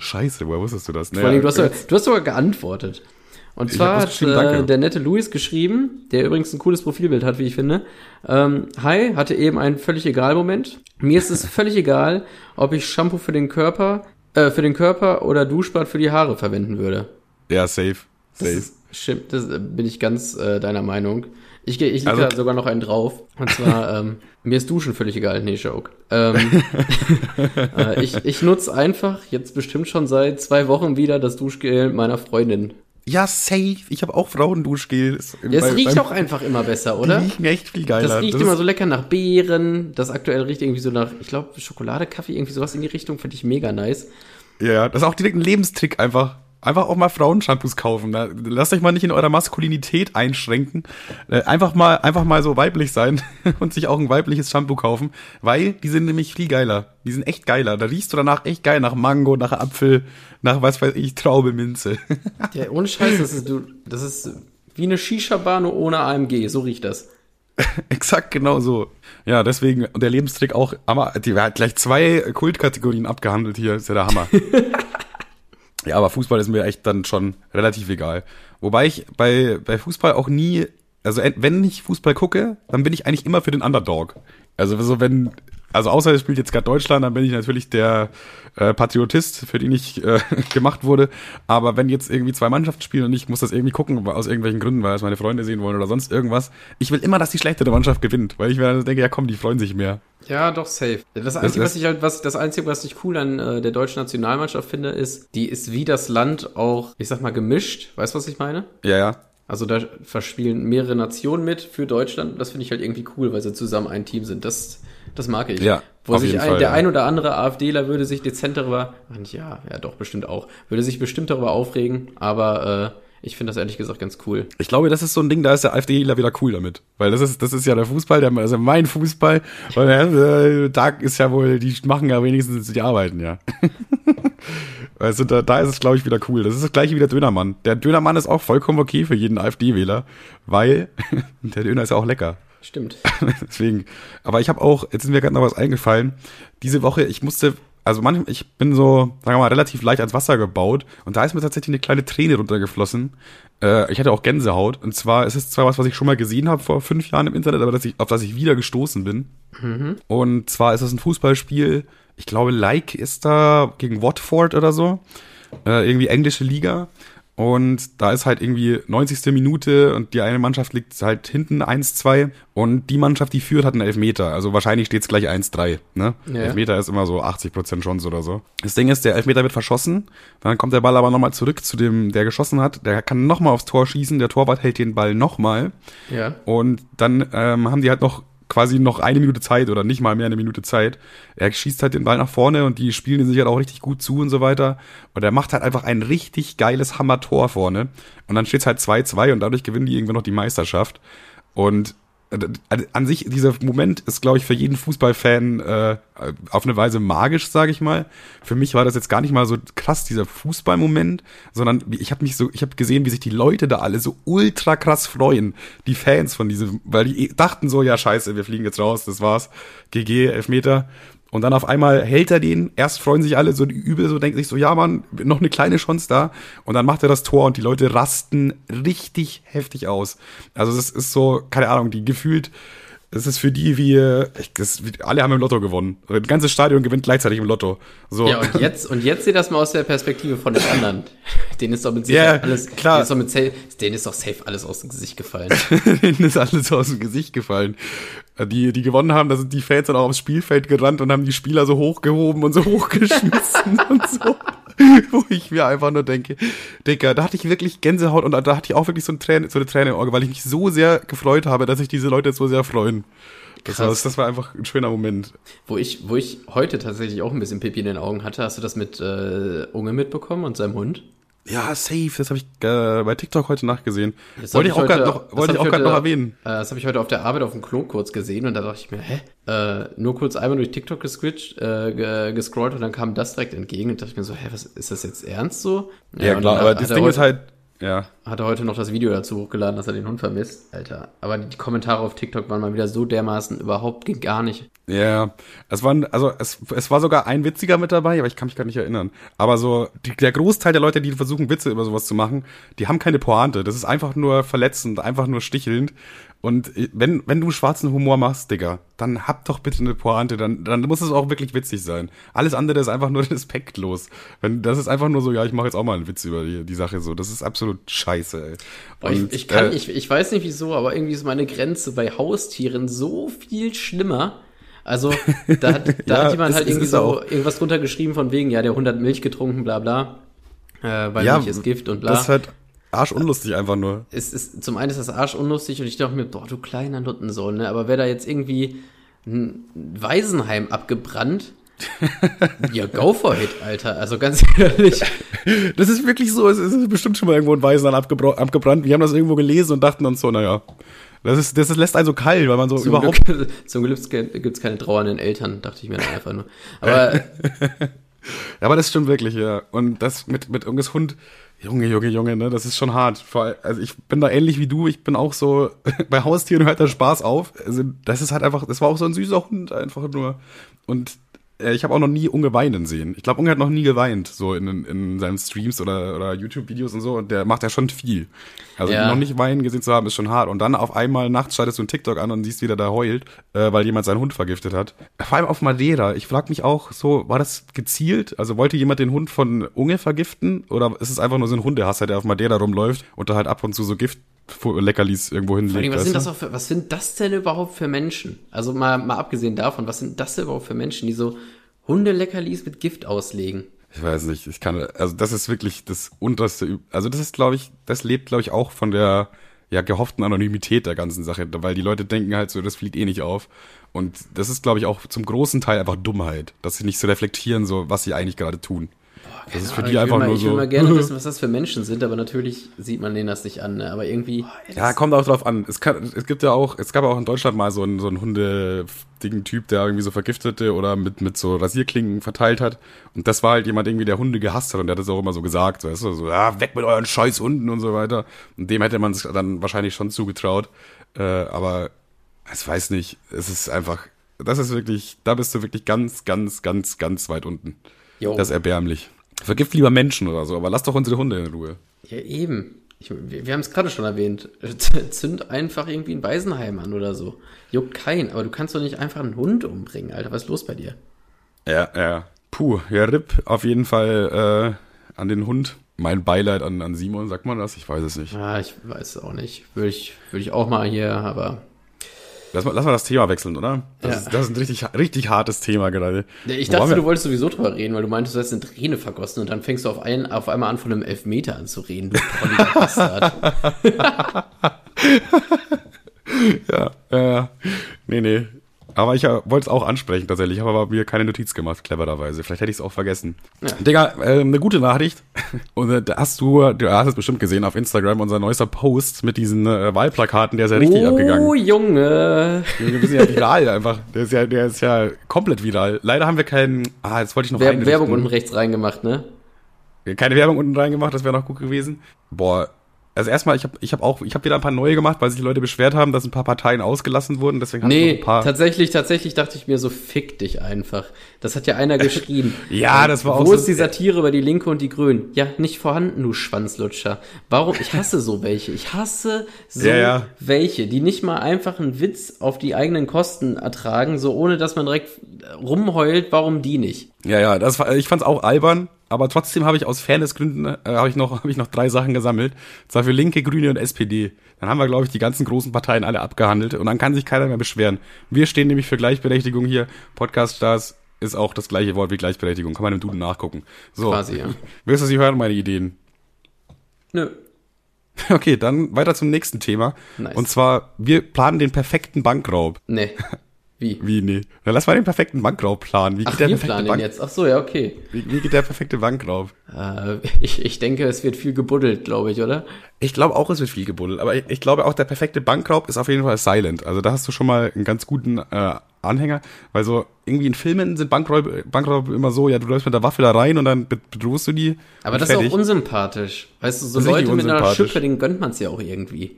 Scheiße, woher wusstest du das? Naja, Vor allem, du, hast, du hast sogar geantwortet. Und zwar hat äh, der nette Louis geschrieben, der übrigens ein cooles Profilbild hat, wie ich finde. Ähm, Hi, hatte eben einen völlig egal Moment. Mir ist es völlig egal, ob ich Shampoo für den Körper, äh, für den Körper oder Duschbad für die Haare verwenden würde. Ja, safe. Safe. Das stimmt, das bin ich ganz äh, deiner Meinung. Ich, ich liege also, da sogar noch einen drauf. Und zwar, ähm, mir ist Duschen völlig egal. Nee, Joke. Ähm, äh, ich ich nutze einfach jetzt bestimmt schon seit zwei Wochen wieder das Duschgel meiner Freundin. Ja, safe. Ich habe auch Frauenduschgel. Ja, es riecht auch einfach immer besser, oder? Die riechen echt viel geiler. Das riecht Das immer so lecker nach Beeren. Das aktuell riecht irgendwie so nach, ich glaube, Schokolade, Kaffee, irgendwie sowas in die Richtung, finde ich mega nice. Ja, das ist auch direkt ein Lebenstrick einfach. Einfach auch mal Frauenshampoos kaufen. Da- Lasst euch mal nicht in eurer Maskulinität einschränken. Äh, Einfach mal, einfach mal so weiblich sein und sich auch ein weibliches Shampoo kaufen, weil die sind nämlich viel geiler. Die sind echt geiler. Da riechst du danach echt geil nach Mango, nach Apfel, nach was weiß ich, Traube, Minze. Ja, ohne Scheiß, das ist, du, das ist wie eine Shisha-Bar, nur ohne AMG. So riecht das. Exakt genau so. Ja, deswegen, der Lebenstrick auch, aber die hat gleich zwei Kultkategorien abgehandelt hier, ist ja der Hammer. ja, aber Fußball ist mir echt dann schon relativ egal. Wobei ich bei, bei Fußball auch nie, also wenn ich Fußball gucke, dann bin ich eigentlich immer für den Underdog. Also so wenn, also außer es spielt jetzt gerade Deutschland, dann bin ich natürlich der äh, Patriotist, für den ich äh, gemacht wurde. Aber wenn jetzt irgendwie zwei Mannschaften spielen und ich muss das irgendwie gucken, aus irgendwelchen Gründen, weil es meine Freunde sehen wollen oder sonst irgendwas, ich will immer, dass die schlechtere Mannschaft gewinnt, weil ich mir dann denke, ja komm, die freuen sich mehr. Ja, doch, safe. Das Einzige, das- was ich halt, was, das Einzige, was ich cool an äh, der deutschen Nationalmannschaft finde, ist, die ist wie das Land auch, ich sag mal, gemischt. Weißt du, was ich meine? Ja, ja. Also da verspielen mehrere Nationen mit für Deutschland. Das finde ich halt irgendwie cool, weil sie zusammen ein Team sind. Das, das mag ich. Ja, Wo sich ein, Fall, der ja. ein oder andere AfDler würde sich dezent darüber, ja, ja doch, bestimmt auch, würde sich bestimmt darüber aufregen, aber äh, ich finde das ehrlich gesagt ganz cool. Ich glaube, das ist so ein Ding, da ist der AfDler wieder cool damit. Weil das ist, das ist ja der Fußball, der, also mein Fußball. Weil äh, da ist ja wohl, die machen ja wenigstens die arbeiten, ja. Also da, da ist es, glaube ich, wieder cool. Das ist das gleiche wie der Dönermann. Der Dönermann ist auch vollkommen okay für jeden AfD-Wähler, weil der Döner ist ja auch lecker. Stimmt. Deswegen. Aber ich habe auch, jetzt ist mir gerade noch was eingefallen. Diese Woche, ich musste, also manchmal, ich bin so, sagen wir mal, relativ leicht ans Wasser gebaut und da ist mir tatsächlich eine kleine Träne runtergeflossen. Äh, ich hatte auch Gänsehaut. Und zwar, es ist zwar was, was ich schon mal gesehen habe vor fünf Jahren im Internet, aber dass ich, auf das ich wieder gestoßen bin. Und zwar ist das ein Fußballspiel, ich glaube, Like ist da gegen Watford oder so. Äh, irgendwie englische Liga. Und da ist halt irgendwie 90. Minute und die eine Mannschaft liegt halt hinten 1-2 und die Mannschaft, die führt, hat einen Elfmeter. Also wahrscheinlich steht's gleich 1-3. Ne? Ja. Elfmeter ist immer so 80% Chance oder so. Das Ding ist, der Elfmeter wird verschossen, dann kommt der Ball aber nochmal zurück zu dem, der geschossen hat. Der kann nochmal aufs Tor schießen, der Torwart hält den Ball nochmal. Ja. Und dann ähm, haben die halt noch quasi noch eine Minute Zeit oder nicht mal mehr eine Minute Zeit. Er schießt halt den Ball nach vorne und die spielen sich halt auch richtig gut zu und so weiter. Und er macht halt einfach ein richtig geiles Hammer-Tor vorne. Und dann steht's halt 2-2 und dadurch gewinnen die irgendwann noch die Meisterschaft. Und an sich, dieser Moment ist, glaube ich, für jeden Fußballfan äh, auf eine Weise magisch, sage ich mal. Für mich war das jetzt gar nicht mal so krass, dieser Fußballmoment, sondern ich habe mich so, ich habe gesehen, wie sich die Leute da alle so ultra krass freuen, die Fans von diesem, weil die dachten so, ja scheiße, wir fliegen jetzt raus, das war's, GG, Elfmeter. Und dann auf einmal hält er den, erst freuen sich alle so die übel, so denken sich so, ja Mann, noch eine kleine Chance da. Und dann macht er das Tor und die Leute rasten richtig heftig aus. Also das ist so, keine Ahnung, die gefühlt, es ist für die wie, das, alle haben im Lotto gewonnen. Das ganze Stadion gewinnt gleichzeitig im Lotto. So. Ja, und jetzt, und jetzt seht das mal aus der Perspektive von den anderen. Denen ist doch mit Sicherheit alles, klar. Denen ist, doch mit safe, denen ist doch safe alles aus dem Gesicht gefallen. Denen ist alles aus dem Gesicht gefallen. Die, die gewonnen haben, da sind die Fans dann auch aufs Spielfeld gerannt und haben die Spieler so hochgehoben und so hochgeschmissen und so. Wo ich mir einfach nur denke, Digga, da hatte ich wirklich Gänsehaut und da, hatte ich auch wirklich so, ein Träne, so eine Träne im Auge, weil ich mich so sehr gefreut habe, dass sich diese Leute so sehr freuen. Das war, das war einfach ein schöner Moment. Wo ich, wo ich heute tatsächlich auch ein bisschen Pipi in den Augen hatte, hast du das mit äh, Unge mitbekommen und seinem Hund? Ja, safe, das habe ich äh, bei TikTok heute nachgesehen. Das Wollte ich auch gerade heute- noch, wollte ich auch gerade noch heute- erwähnen. Äh, das habe ich heute auf der Arbeit auf dem Klo kurz gesehen und da dachte ich mir, hä? Äh, nur kurz einmal durch TikTok gescritcht, äh, ge- gescrollt und dann kam das direkt entgegen und dachte ich mir so, hä, was ist das jetzt ernst so? Ja, und klar, aber das Ding heute, ist halt, ja. Hat er heute noch das Video dazu hochgeladen, dass er den Hund vermisst. Alter. Aber die Kommentare auf TikTok waren mal wieder so dermaßen überhaupt ging gar nicht. Ja, es waren, also es, es war sogar ein witziger mit dabei, aber ich kann mich gar nicht erinnern. Aber so, die, der Großteil der Leute, die versuchen, Witze über sowas zu machen, die haben keine Pointe. Das ist einfach nur verletzend, einfach nur stichelnd. Und wenn, wenn du schwarzen Humor machst, Digga, dann hab doch bitte eine Pointe, dann, dann muss es auch wirklich witzig sein. Alles andere ist einfach nur respektlos. Wenn, das ist einfach nur so, ja, ich mache jetzt auch mal einen Witz über die, die Sache so. Das ist absolut scheiße, ey. Boah, ich, Und, ich kann, äh, ich, ich weiß nicht wieso, aber irgendwie ist meine Grenze bei Haustieren so viel schlimmer. Also, da hat, da Ja, hat jemand halt irgendwie ist so irgendwas drunter geschrieben von wegen, ja, der Hund hat Milch getrunken, bla bla. Äh, weil Ja, Milch ist Gift und bla. Das halt arschunlustig einfach nur. Es ist, zum einen ist das arschunlustig und ich dachte mir, boah, du kleiner Nuttensohn, ne? Aber wäre da jetzt irgendwie ein Waisenheim abgebrannt, ja, go for it, Alter. Also ganz ehrlich. Das ist wirklich so. Es ist bestimmt schon mal irgendwo ein Waisenheim abgebrannt. Wir haben das irgendwo gelesen und dachten uns so, naja. Das, ist, das lässt einen so kalt, weil man so zum überhaupt. Glück, zum Glück gibt's keine trauernden Eltern, dachte ich mir dann einfach nur. Aber. aber das stimmt wirklich, ja. Und das mit, mit irgendwas Hund. Junge, Junge, Junge, ne, das ist schon hart. Also ich bin da ähnlich wie du. Ich bin auch so, bei Haustieren hört der Spaß auf. Also das ist halt einfach, das war auch so ein süßer Hund einfach nur. Und ich habe auch noch nie Unge weinen sehen. Ich glaube, Unge hat noch nie geweint, so in, in seinen Streams oder, oder YouTube-Videos und so. Und der macht ja schon viel. Also Ja. noch nicht weinen gesehen zu haben, ist schon hart. Und dann auf einmal nachts schaltest du einen TikTok an und siehst wieder, der heult, äh, weil jemand seinen Hund vergiftet hat. Vor allem auf Madeira. Ich frage mich auch so, war das gezielt? Also wollte jemand den Hund von Unge vergiften? Oder ist es einfach nur so ein Hundehasser, der auf Madeira rumläuft und da halt ab und zu so Gift Leckerlis irgendwo hinlegt? was sind das auch für, was sind das denn überhaupt für Menschen? Also mal, mal abgesehen davon, was sind das denn überhaupt für Menschen, die so Hundeleckerlis mit Gift auslegen? Ich weiß nicht, ich kann, also das ist wirklich das unterste, also das ist, glaube ich, das lebt, glaube ich, auch von der, ja, gehofften Anonymität der ganzen Sache, weil die Leute denken halt so, das fliegt eh nicht auf. Und das ist, glaube ich, auch zum großen Teil einfach Dummheit, dass sie nicht so reflektieren, so, was sie eigentlich gerade tun. Das ist für die ich einfach mal, nur Ich will so. mal gerne wissen, was das für Menschen sind, aber natürlich sieht man denen das nicht an. Ne? Aber irgendwie. Ja, kommt auch drauf an. Es, kann, es gibt ja auch, es gab auch in Deutschland mal so einen, so einen hundedicken Typ, der irgendwie so vergiftete oder mit, mit so Rasierklingen verteilt hat. Und das war halt jemand irgendwie, der Hunde gehasst hat und der hat das auch immer so gesagt, weißt du, so, ja, weg mit euren scheiß Hunden und so weiter. Und dem hätte man es dann wahrscheinlich schon zugetraut. Äh, aber es weiß nicht, es ist einfach, das ist wirklich, da bist du wirklich ganz, ganz, ganz, ganz weit unten. Jo. Das ist erbärmlich. Vergift lieber Menschen oder so, aber lass doch unsere Hunde in Ruhe. Ja, eben. Ich, wir wir haben es gerade schon erwähnt. Zünd einfach irgendwie ein Waisenheim an oder so. Juckt kein, aber du kannst doch nicht einfach einen Hund umbringen, Alter. Was ist los bei dir? Ja, ja. Puh, ja, RIP auf jeden Fall äh, an den Hund. Mein Beileid an, an Simon, sagt man das? Ich weiß es nicht. Ah, ich weiß es auch nicht. Würde ich, würde ich auch mal hier, aber. Lass mal, lass mal das Thema wechseln, oder? Das, Ja. ist, das ist ein richtig, richtig hartes Thema gerade. Ich dachte, wir? du wolltest sowieso drüber reden, weil du meintest, du hast eine Träne vergossen und dann fängst du auf, ein, auf einmal an, von einem Elfmeter an zu reden, du Bastard. Ja, ja. Nee, nee. Aber ich äh, wollte es auch ansprechen tatsächlich, habe aber mir keine Notiz gemacht, clevererweise. Vielleicht hätte ich es auch vergessen. Ja. Digga, äh, eine gute Nachricht. Und äh, da hast du, du hast es bestimmt gesehen auf Instagram, unser neuester Post mit diesen äh, Wahlplakaten, der ist ja richtig abgegangen. Oh, Junge. Wir sind ja viral einfach. Der ist ja, der ist ja komplett viral. Leider haben wir keinen. Ah, jetzt wollte ich noch Wer. Werbung unten rechts reingemacht, ne? Keine Werbung unten reingemacht, das wäre noch gut gewesen. Boah. Also erstmal, ich habe ich hab auch, ich habe wieder ein paar neue gemacht, weil sich die Leute beschwert haben, dass ein paar Parteien ausgelassen wurden. Deswegen Nee, ein paar. tatsächlich, tatsächlich dachte ich mir so, fick dich einfach. Das hat ja einer geschrieben. Ja, das war auch Wo so- ist die Satire über die Linke und die Grünen? Ja, nicht vorhanden, du Schwanzlutscher. Warum? Ich hasse so welche. Ich hasse so Ja, ja. welche, die nicht mal einfach einen Witz auf die eigenen Kosten ertragen, so ohne dass man direkt rumheult, warum die nicht? Ja, ja, das war, ich fand's auch albern, aber trotzdem habe ich aus Fairnessgründen äh, habe ich noch habe ich noch drei Sachen gesammelt. Zwar für Linke, Grüne und SPD. Dann haben wir glaube ich die ganzen großen Parteien alle abgehandelt und dann kann sich keiner mehr beschweren. Wir stehen nämlich für Gleichberechtigung hier. Podcast Stars ist auch das gleiche Wort wie Gleichberechtigung. Kann man im Duden nachgucken. So. Quasi, ja. Willst du sie hören, meine Ideen? Nö. Okay, dann weiter zum nächsten Thema. Nice. Und zwar, wir planen den perfekten Bankraub. Nee. Wie? Wie, nee. Dann lass mal den perfekten Bankraub planen. Wie geht Ach, der wir perfekte planen Bank jetzt. Ach so, ja, okay. Wie, wie geht der perfekte Bankraub? Äh, ich, ich denke, es wird viel gebuddelt, glaube ich, oder? Ich glaube auch, es wird viel gebuddelt, aber ich, ich glaube auch, der perfekte Bankraub ist auf jeden Fall silent. Also da hast du schon mal einen ganz guten äh, Anhänger, weil so irgendwie in Filmen sind Bankraub, Bankraub immer so, ja, du läufst mit der Waffe da rein und dann be- bedrohst du die. Aber das ist fertig. auch unsympathisch. Weißt du, so ist Leute mit einer. Schippe, denen gönnt man es ja auch irgendwie.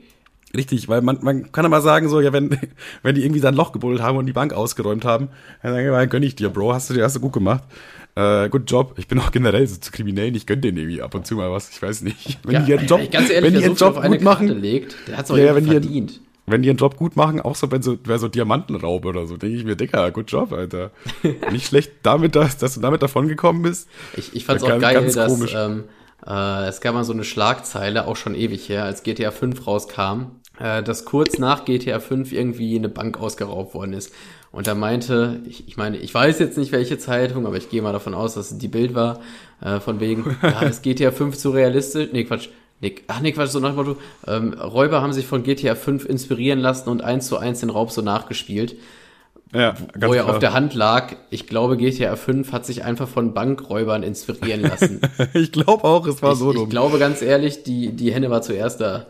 Richtig, weil man, man kann aber sagen, so, ja, wenn, wenn die irgendwie sein Loch gebuddelt haben und die Bank ausgeräumt haben, dann sage ich mal, gönn ich dir, Bro, hast du dir hast du gut gemacht. Äh, gut Job. Ich bin auch generell so zu kriminell, ich gönn denen irgendwie ab und zu mal was, ich weiß nicht. Wenn die ihren Job, ganz ehrlich, wenn die wer ihren Job gut machen, Karte legt, der hat's auch Ja, ja, wenn die- verdient. wenn die ihren Job gut machen, auch so, wenn so, wäre so Diamantenraub oder so, denke ich mir, Dicker, gut Job, Alter. Nicht schlecht damit, dass, dass du damit davon gekommen bist. Ich, ich fand's Ja, auch ganz- geil, ganz dass ähm, äh, es gab mal so eine Schlagzeile, auch schon ewig her, als GTA 5 rauskam, äh, dass kurz nach GTA 5 irgendwie eine Bank ausgeraubt worden ist. Und da meinte, ich, ich meine, ich weiß jetzt nicht welche Zeitung, aber ich gehe mal davon aus, dass es die Bild war, äh, von wegen, ja, ist GTA 5 zu realistisch? Nee, Quatsch. Nick, ach nee, Quatsch, so nach dem Motto, ähm, Räuber haben sich von GTA 5 inspirieren lassen und eins zu eins den Raub so nachgespielt. Ja, wo er auf der Hand lag. Ich glaube, GTA 5 hat sich einfach von Bankräubern inspirieren lassen. ich glaube auch, es war ich, so dumm. Ich glaube ganz ehrlich, die, die Henne war zuerst da.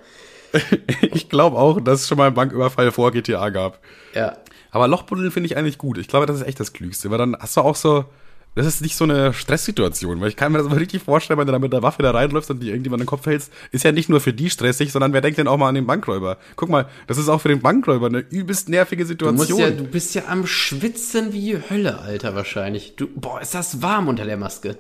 ich glaube auch, dass es schon mal einen Banküberfall vor GTA gab. Ja. Aber Lochbuddeln finde ich eigentlich gut. Ich glaube, das ist echt das Klügste, weil dann hast du auch so, das ist nicht so eine Stresssituation, weil ich kann mir das mal richtig vorstellen, wenn du da mit der Waffe da reinläufst und die irgendjemand in den Kopf hältst, ist ja nicht nur für die stressig, sondern wer denkt denn auch mal an den Bankräuber? Guck mal, das ist auch für den Bankräuber eine übelst nervige Situation. Du, ja, du bist ja am Schwitzen wie Hölle, Alter, wahrscheinlich. Du, boah, ist das warm unter der Maske.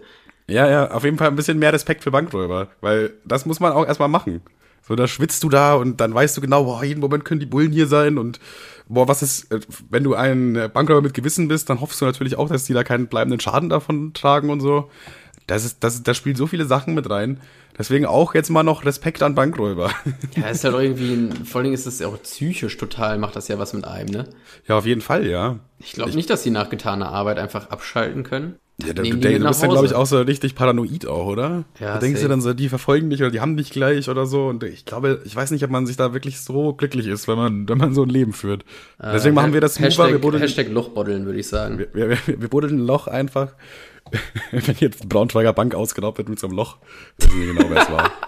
Ja, ja, auf jeden Fall ein bisschen mehr Respekt für Bankräuber, weil das muss man auch erstmal machen. So, da schwitzt du da und dann weißt du genau, boah, jeden Moment können die Bullen hier sein und boah, was ist, äh, wenn du ein Bankräuber mit Gewissen bist, dann hoffst du natürlich auch, dass die da keinen bleibenden Schaden davon tragen und so. Das ist, das, da spielen so viele Sachen mit rein. Deswegen auch jetzt mal noch Respekt an Bankräuber. Ja, ist halt irgendwie, ein, vor allem ist es ja auch psychisch total, macht das ja was mit einem, ne? Ja, auf jeden Fall, ja. Ich glaube nicht, dass sie nach getaner Arbeit einfach abschalten können. Ja, du, du, du bist dann, glaube ich, auch so richtig paranoid auch, oder? Ja, da denkst safe. du dann so, die verfolgen dich oder die haben dich gleich oder so. Und ich glaube, ich weiß nicht, ob man sich da wirklich so glücklich ist, wenn man, wenn man so ein Leben führt. Deswegen machen wir das Hashtag, wir buddeln, Hashtag Lochboddeln, würde ich sagen. Wir, wir, wir, wir buddeln ein Loch einfach. wenn jetzt Braunschweiger Bank ausgeraubt wird mit so einem Loch, wissen wir genau, wer es war.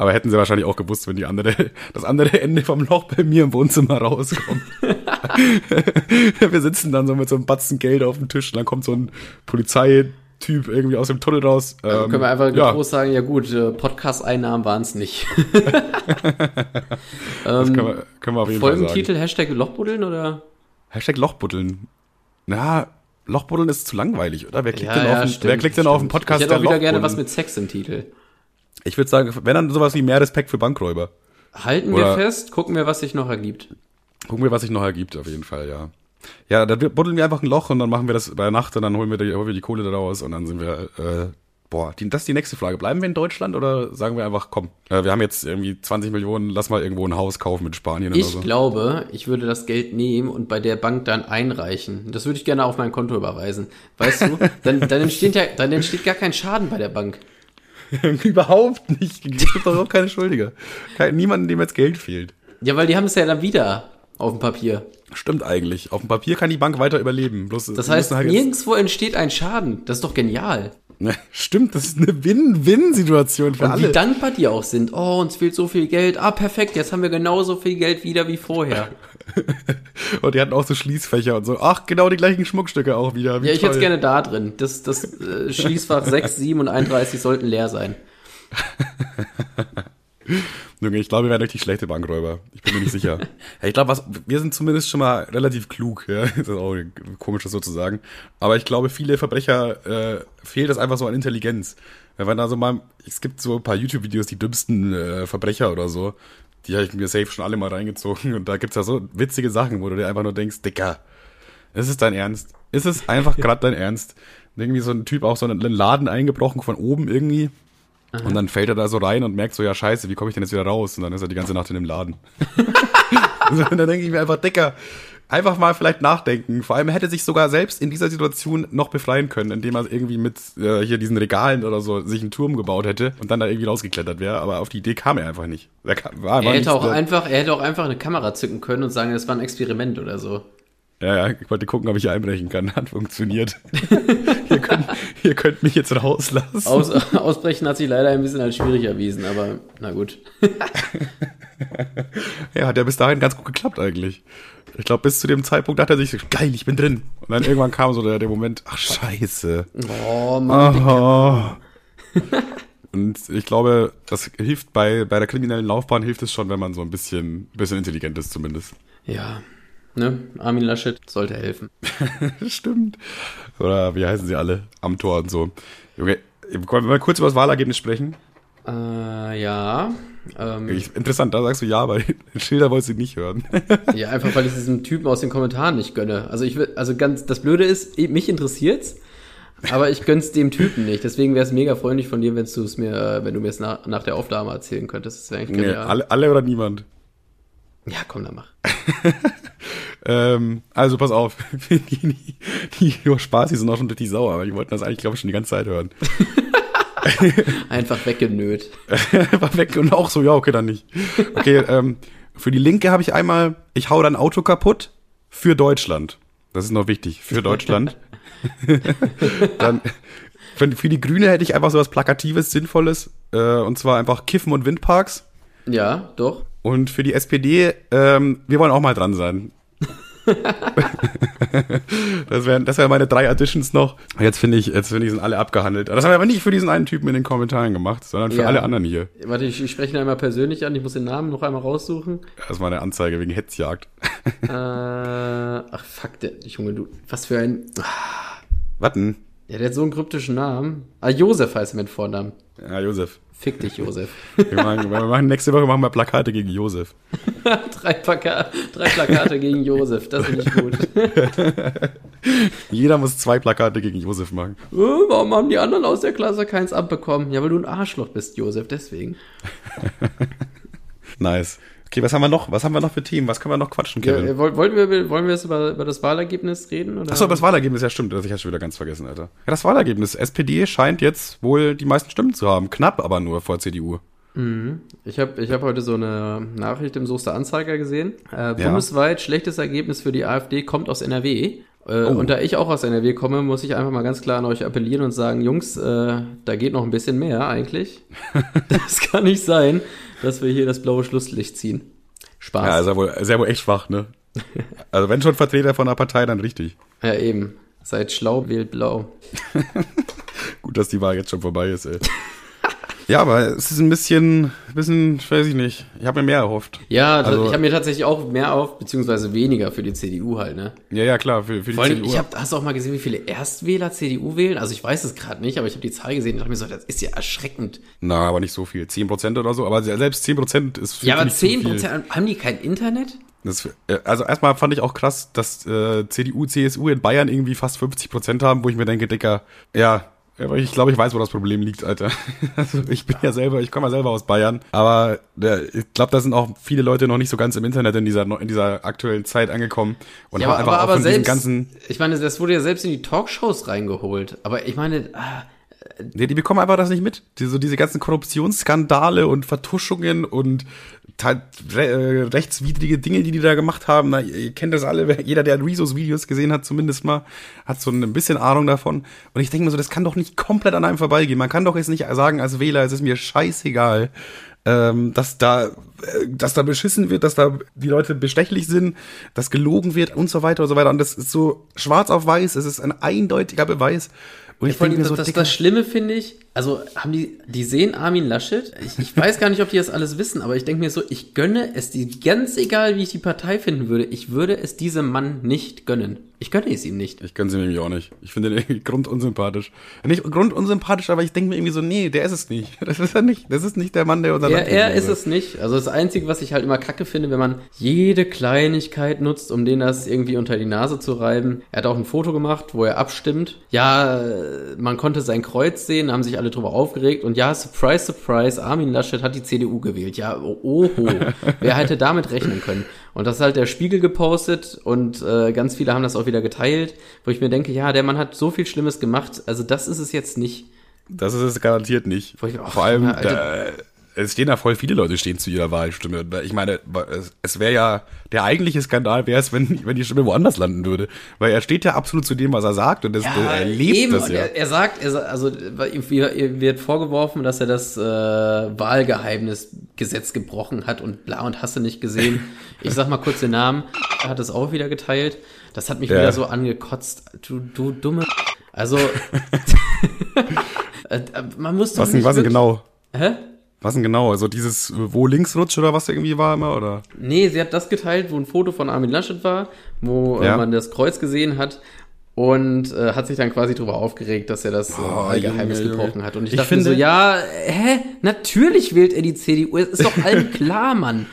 Aber hätten sie wahrscheinlich auch gewusst, wenn die andere, das andere Ende vom Loch bei mir im Wohnzimmer rauskommt. wir sitzen dann so mit so einem Batzen Geld auf dem Tisch und dann kommt so ein Polizeityp irgendwie aus dem Tunnel raus. Also Ähm, können wir einfach ja, groß sagen, ja gut, äh, Podcast-Einnahmen waren es nicht. das können wir, können wir auf jeden Fall sagen. Folgentitel Hashtag Lochbuddeln oder? Hashtag Lochbuddeln. Na, Lochbuddeln ist zu langweilig, oder? Wer klickt, Ja, denn, ja, auf, den, stimmt, wer klickt denn auf. Podcast Ich hätte auch der wieder gerne was mit Sex im Titel. Ich würde sagen, wenn dann sowas wie mehr Respekt für Bankräuber. Halten Oder- wir fest, gucken wir, was sich noch ergibt. Gucken wir, was sich noch ergibt, auf jeden Fall, ja. Ja, da buddeln wir einfach ein Loch und dann machen wir das bei Nacht und dann holen wir die, holen wir die Kohle da raus und dann sind wir, äh, boah, die, das ist die nächste Frage. Bleiben wir in Deutschland oder sagen wir einfach, komm, äh, wir haben jetzt irgendwie 20 Millionen, lass mal irgendwo ein Haus kaufen mit Spanien oder Ich so. glaube, ich würde das Geld nehmen und bei der Bank dann einreichen. Das würde ich gerne auf mein Konto überweisen. Weißt du? Dann, dann, entsteht ja, dann entsteht gar kein Schaden bei der Bank. Überhaupt nicht. Es gibt doch auch keine Schuldige. Kein, niemanden, dem jetzt Geld fehlt. Ja, weil die haben es ja dann wieder auf dem Papier. Stimmt eigentlich. Auf dem Papier kann die Bank weiter überleben. Bloß, Das heißt, halt nirgendwo entsteht ein Schaden. Das ist doch genial. Ne, Stimmt, das ist eine Win-Win-Situation für Und alle. wie dankbar die auch sind. Oh, uns fehlt so viel Geld. Ah, perfekt, jetzt haben wir genauso viel Geld wieder wie vorher. Und die hatten auch so Schließfächer und so. Ach, genau die gleichen Schmuckstücke auch wieder. Wie Ja, ich hätte toll. gerne da drin. Das, das äh, Schließfach 6, 7 und 31 sollten leer sein. Junge, ich glaube, wir werden richtig schlechte Bankräuber. Ich bin mir nicht sicher. ich glaube, was, wir sind zumindest schon mal relativ klug, ja. Das ist auch komisch, das so zu sagen. Aber ich glaube, viele Verbrecher äh, fehlt es einfach so an Intelligenz. Wenn man da so mal, es gibt so ein paar YouTube-Videos, die dümmsten äh, Verbrecher oder so, die habe ich mir safe schon alle mal reingezogen. Und da gibt's ja so witzige Sachen, wo du dir einfach nur denkst, Dicker, ist es dein Ernst? Ist es einfach gerade dein Ernst? Und irgendwie so ein Typ auch so einen Laden eingebrochen von oben irgendwie. Und dann fällt er da so rein und merkt so, ja scheiße, wie komme ich denn jetzt wieder raus? Und dann ist er die ganze Nacht in dem Laden. und dann denke ich mir einfach, Dicker, einfach mal vielleicht nachdenken. Vor allem er hätte sich sogar selbst in dieser Situation noch befreien können, indem er irgendwie mit äh, hier diesen Regalen oder so sich einen Turm gebaut hätte und dann da irgendwie rausgeklettert wäre. Aber auf die Idee kam er einfach nicht. Er, kam, war, Er war hätte nicht, auch einfach, er hätte auch einfach eine Kamera zücken können und sagen, das war ein Experiment oder so. Ja, ja, ich wollte gucken, ob ich hier einbrechen kann. Hat funktioniert. ihr, könnt, ihr könnt mich jetzt rauslassen. Aus, ausbrechen hat sich leider ein bisschen als schwierig erwiesen, aber na gut. Ja, hat ja bis dahin ganz gut geklappt eigentlich. Ich glaube, bis zu dem Zeitpunkt dachte er sich, geil, ich bin drin. Und dann irgendwann kam so der, der Moment, ach scheiße. Oh Mann. Aha. Und ich glaube, das hilft bei, bei der kriminellen Laufbahn hilft es schon, wenn man so ein bisschen, bisschen intelligent ist zumindest. Ja. Ne? Armin Laschet sollte helfen. Stimmt. Oder wie heißen sie alle? Am Tor und so. Junge, wollen wir mal kurz über das Wahlergebnis sprechen? Äh, ja. Ähm, Ich, interessant, da sagst du ja, aber den Schilder wolltest du nicht hören. ja, einfach weil ich diesem Typen aus den Kommentaren nicht gönne. Also ich will, also ganz, das Blöde ist, eh, mich interessiert's, aber ich gönn's dem Typen nicht. Deswegen wäre es mega freundlich von dir, wenn du es mir, äh, wenn du mir es nach, nach der Aufnahme erzählen könntest. Das wäre eigentlich nee, genial. alle, alle oder niemand. Ja, komm, dann mach. Ähm, also pass auf, die, die, die Spaß, die sind auch schon richtig sauer, aber die wollten das eigentlich, glaube ich, schon die ganze Zeit hören. Einfach weggenöt. War weg und auch so, ja, okay, dann nicht. Okay, ähm, für die Linke habe ich einmal, ich hau dein Auto kaputt für Deutschland. Das ist noch wichtig, für Deutschland. dann für, für die Grüne hätte ich einfach so was Plakatives, Sinnvolles, äh, und zwar einfach Kiffen und Windparks. Ja, doch. Und für die SPD, ähm, wir wollen auch mal dran sein. das wären das wären meine drei Additions noch. Jetzt finde ich, jetzt finde ich, sind alle abgehandelt. Das haben wir aber nicht für diesen einen Typen in den Kommentaren gemacht, sondern für Ja. alle anderen hier. Warte, ich, ich spreche ihn einmal persönlich an. Ich muss den Namen noch einmal raussuchen. Das war eine Anzeige wegen Hetzjagd. äh, ach, fuck, der, Junge, du, was für ein, Warten. ja, der hat so einen kryptischen Namen. Ah, Josef heißt er mit Vornamen. Ja, Josef. Fick dich, Josef. Wir machen, wir machen nächste Woche machen wir Plakate gegen Josef. drei, Plaka drei Plakate gegen Josef, das finde ich gut. Jeder muss zwei Plakate gegen Josef machen. Äh, warum haben die anderen aus der Klasse keins abbekommen? Ja, weil du ein Arschloch bist, Josef, deswegen. Nice. Okay, was haben wir noch? Was haben wir noch für Themen? Was können wir noch quatschen, Ja, Kevin? äh, woll- wollen, wir, wollen wir jetzt über, über das Wahlergebnis reden? Oder? Achso, das Wahlergebnis, ja stimmt, das ich hatte schon wieder ganz vergessen, Alter. Ja, das Wahlergebnis. SPD scheint jetzt wohl die meisten Stimmen zu haben. Knapp aber nur vor CDU. Ich habe ich hab heute so eine Nachricht im Soester Anzeiger gesehen. Äh, Bundesweit schlechtes Ergebnis für die AfD kommt aus NRW. Äh, Oh. Und da ich auch aus NRW komme, muss ich einfach mal ganz klar an euch appellieren und sagen, Jungs, äh, da geht noch ein bisschen mehr eigentlich. das kann nicht sein, dass wir hier das blaue Schlusslicht ziehen. Spaß. Ja, ist ja wohl, ist ja wohl echt schwach, ne? Also wenn schon Vertreter von einer Partei, dann richtig. ja eben. Seid schlau, wählt blau. Gut, dass die Wahl jetzt schon vorbei ist, ey. ja, aber es ist ein bisschen, ein bisschen, weiß ich nicht. Ich habe mir mehr erhofft. Ja, Also- ich habe mir tatsächlich auch mehr auf, beziehungsweise weniger für die CDU halt, ne? Ja, ja, klar, für, für die Vor allem, CDU. ich hab, hast du auch mal gesehen, wie viele Erstwähler CDU wählen? Also ich weiß es gerade nicht, aber ich habe die Zahl gesehen und dachte mir so, das ist ja erschreckend. Na, aber nicht so viel. 10% oder so. Aber selbst 10% ist Ja, aber finde ich zu 10 viel. Prozent, haben die kein Internet? Das, äh, also erstmal fand ich auch krass, dass äh, CDU, CSU in Bayern irgendwie fast 50 Prozent haben, wo ich mir denke, Dicker, ja, aber ich glaube, ich weiß, wo das Problem liegt, Alter. Also ich bin ja selber, ich komme ja selber aus Bayern, aber ich glaube, da sind auch viele Leute noch nicht so ganz im Internet in dieser in dieser aktuellen Zeit angekommen und Ja, haben aber, einfach aber, auch von selbst, ganzen, ich meine, das wurde ja selbst in die Talkshows reingeholt. Aber ich meine, ah, nee, die bekommen einfach das nicht mit. Die, so diese ganzen Korruptionsskandale und Vertuschungen und re, äh, rechtswidrige Dinge, die die da gemacht haben. Na, ihr kennt das alle. Jeder, der Rezos Videos gesehen hat, zumindest mal, hat so ein bisschen Ahnung davon. Und ich denke mir so, das kann doch nicht komplett an einem vorbeigehen. Man kann doch jetzt nicht sagen als Wähler, es ist mir scheißegal, ähm, dass da, äh, dass da beschissen wird, dass da die Leute bestechlich sind, dass gelogen wird und so weiter und so weiter. Und das ist so schwarz auf weiß. Es ist ein eindeutiger Beweis. Und ich allem, denke mir das, so, das, Dicker, das Schlimme finde ich, also haben die, die sehen Armin Laschet. Ich, ich weiß gar nicht, ob die das alles wissen, aber ich denke mir so, ich gönne es die, ganz egal, wie ich die Partei finden würde, ich würde es diesem Mann nicht gönnen. Ich gönne es ihm nicht. Ich gönn's ihm irgendwie auch nicht. Ich finde den irgendwie grundunsympathisch. Nicht grundunsympathisch, aber ich denke mir irgendwie so, nee, der ist es nicht. Das ist er nicht. Das ist nicht der Mann, der unser Er, Land er regieren ist es nicht. Also das Einzige, was ich halt immer kacke finde, wenn man jede Kleinigkeit nutzt, um denen das irgendwie unter die Nase zu reiben. Er hat auch ein Foto gemacht, wo er abstimmt. Ja, äh, man konnte sein Kreuz sehen, haben sich alle drüber aufgeregt. Und ja, surprise, surprise, Armin Laschet hat die CDU gewählt. Ja, oh, oho. Wer hätte damit rechnen können? Und das hat halt der Spiegel gepostet und äh, ganz viele haben das auch wieder geteilt, wo ich mir denke, ja, der Mann hat so viel Schlimmes gemacht. Also das ist es jetzt nicht. Das ist es garantiert nicht. Ich- ach, Vor allem, ja, Alter. da, es stehen da voll viele Leute stehen zu ihrer Wahlstimme. Ich meine, es, es wäre ja, der eigentliche Skandal wäre es, wenn, wenn die Stimme woanders landen würde. Weil er steht ja absolut zu dem, was er sagt und das, er lebt eben. das ja. Er, er sagt, er, also ihm wir- ihm wird vorgeworfen, dass er das äh, Wahlgeheimnisgesetz gebrochen hat und bla und hast du nicht gesehen. Ich sag mal kurz den Namen. Er hat es auch wieder geteilt. Das hat mich Ja. wieder so angekotzt. Du, du dumme. Also äh, man muss doch Was denn, nicht was denn wirklich- genau? Hä? Was denn genau? Also dieses, wo links rutscht oder was irgendwie war immer, oder? Nee, sie hat das geteilt, wo ein Foto von Armin Laschet war, wo Ja. äh, man das Kreuz gesehen hat und äh, hat sich dann quasi drüber aufgeregt, dass er das äh, Oh, Wahlgeheimnis Junge, Junge. gebrochen hat. Und ich, Ich dachte mir so, finde- ja, hä? Natürlich wählt er die CDU. Es ist doch allen klar, Mann.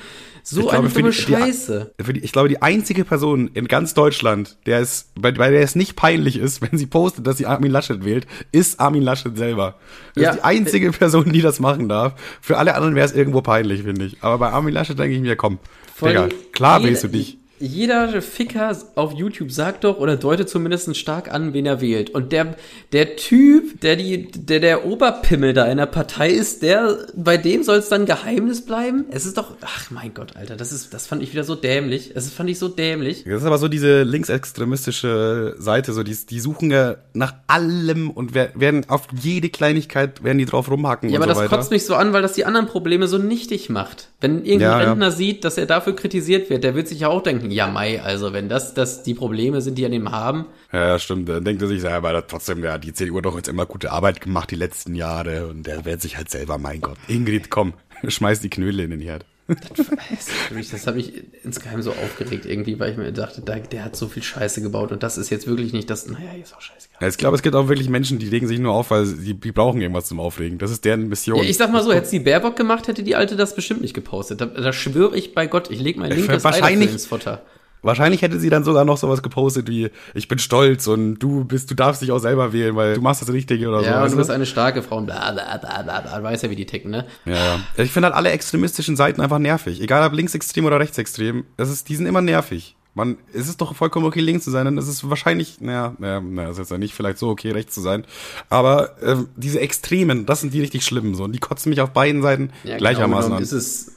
So Ich glaube, eine für dumme die- die- Scheiße. Für die, ich glaube, die einzige Person in ganz Deutschland, der es, bei, bei der es nicht peinlich ist, wenn sie postet, dass sie Armin Laschet wählt, ist Armin Laschet selber. Das Ja. ist die einzige Person, die das machen darf. Für alle anderen wäre es irgendwo peinlich, finde ich. Aber bei Armin Laschet denke ich mir, komm, Vor Digga, klar wählst du dich. Jeder Ficker auf YouTube sagt doch oder deutet zumindest stark an, wen er wählt. Und der, der Typ, der die, der, der Oberpimmel da in der Partei ist, der, bei dem soll es dann Geheimnis bleiben? Es ist doch, ach mein Gott, Alter, das ist, das fand ich wieder so dämlich. Das fand ich so dämlich. Das ist aber so diese linksextremistische Seite, so die, die suchen ja nach allem und werden auf jede Kleinigkeit werden die drauf rumhacken. Ja, aber so das weiter. kotzt mich so an, weil das die anderen Probleme so nichtig macht. Wenn irgendein Ja, ja. Rentner sieht, dass er dafür kritisiert wird, der wird sich ja auch denken, ja, Mai, also wenn das, das die Probleme sind, die an ihm haben, Ja, ja, stimmt. Dann denkt er sich, ja, aber trotzdem, ja, die CDU hat doch jetzt immer gute Arbeit gemacht die letzten Jahre und der wird sich halt selber, mein Gott. Ingrid, komm, schmeiß die Knödel in den Herd. Das, das hat mich insgeheim so aufgeregt irgendwie, weil ich mir dachte, der, der hat so viel Scheiße gebaut und das ist jetzt wirklich nicht das, naja, ist auch scheißegal. Ja, ich glaube, es gibt auch wirklich Menschen, die regen sich nur auf, weil sie die brauchen irgendwas zum Aufregen. Das ist deren Mission. Ja, ich sag mal so, hätte die Baerbock gemacht, hätte die Alte das bestimmt nicht gepostet. Da, da schwöre ich bei Gott, ich leg mein Ich- linkes Ei ins Futter. Wahrscheinlich hätte sie dann sogar noch sowas gepostet wie, ich bin stolz und du bist, du darfst dich auch selber wählen, weil du machst das Richtige oder so. Ja, und du bist eine starke Frau und bla bla bla bla bla, weiß ja, wie die ticken, ne? Ja, ja. Ich finde halt alle extremistischen Seiten einfach nervig. Egal ob linksextrem oder rechtsextrem. Das ist, die sind immer nervig. Man, es ist doch vollkommen okay, links zu sein, dann ist es wahrscheinlich, naja, naja, naja, ist jetzt ja nicht vielleicht so okay, rechts zu sein. Aber ähm, diese Extremen, das sind die richtig schlimmen so. Und die kotzen mich auf beiden Seiten Ja, gleichermaßen genau an. ist es,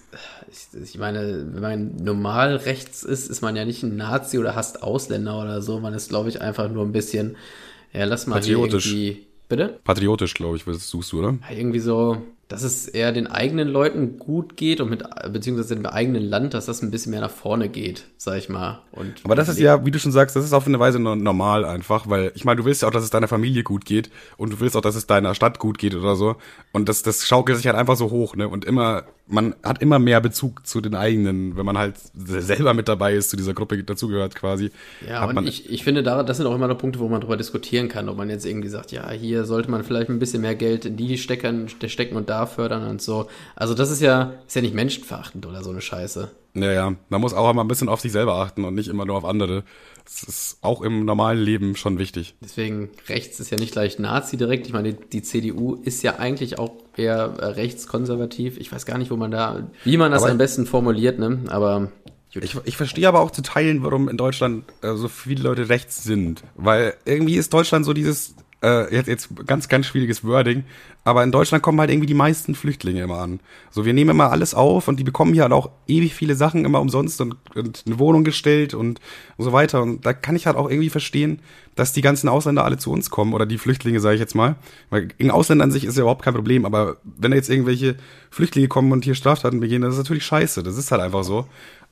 ich, ich meine, wenn man normal rechts ist, ist man ja nicht ein Nazi oder hasst Ausländer oder so. Man ist, glaube ich, einfach nur ein bisschen, ja, lass mal hier Patriotisch. irgendwie, bitte? Patriotisch, glaube ich, was suchst du, oder? Ja, irgendwie so, dass es eher den eigenen Leuten gut geht und mit, beziehungsweise dem eigenen Land, dass das ein bisschen mehr nach vorne geht, sag ich mal. Und Aber das ist ja, wie du schon sagst, das ist auf eine Weise no- normal einfach, weil ich meine, du willst ja auch, dass es deiner Familie gut geht und du willst auch, dass es deiner Stadt gut geht oder so. Und das, das schaukelt sich halt einfach so hoch, ne? Und immer, man hat immer mehr Bezug zu den eigenen, wenn man halt selber mit dabei ist, zu dieser Gruppe dazugehört quasi. Ja, und ich, ich finde, da, das sind auch immer noch Punkte, wo man drüber diskutieren kann, ob man jetzt irgendwie sagt, ja, hier sollte man vielleicht ein bisschen mehr Geld in die stecken, stecken und da fördern und so. Also das ist ja, ist ja nicht menschenverachtend oder so eine Scheiße. Ja, ja, man muss auch immer ein bisschen auf sich selber achten und nicht immer nur auf andere. Das ist auch im normalen Leben schon wichtig. Deswegen, rechts ist ja nicht gleich Nazi direkt. Ich meine, die, die CDU ist ja eigentlich auch eher äh, rechtskonservativ. Ich weiß gar nicht, wo man da, wie man das Aber- am besten formuliert, ne? Aber. Ich, ich verstehe aber auch zu Teilen, warum in Deutschland äh, so viele Leute rechts sind. Weil irgendwie ist Deutschland so dieses, äh, jetzt, jetzt ganz, ganz schwieriges Wording, aber in Deutschland kommen halt irgendwie die meisten Flüchtlinge immer an. So, wir nehmen immer alles auf und die bekommen hier halt auch ewig viele Sachen immer umsonst und, und eine Wohnung gestellt und, und so weiter. Und da kann ich halt auch irgendwie verstehen, dass die ganzen Ausländer alle zu uns kommen oder die Flüchtlinge, sage ich jetzt mal. Weil gegen Ausländer an sich ist ja überhaupt kein Problem, aber wenn da jetzt irgendwelche Flüchtlinge kommen und hier Straftaten begehen, das ist natürlich scheiße. Das ist halt einfach so.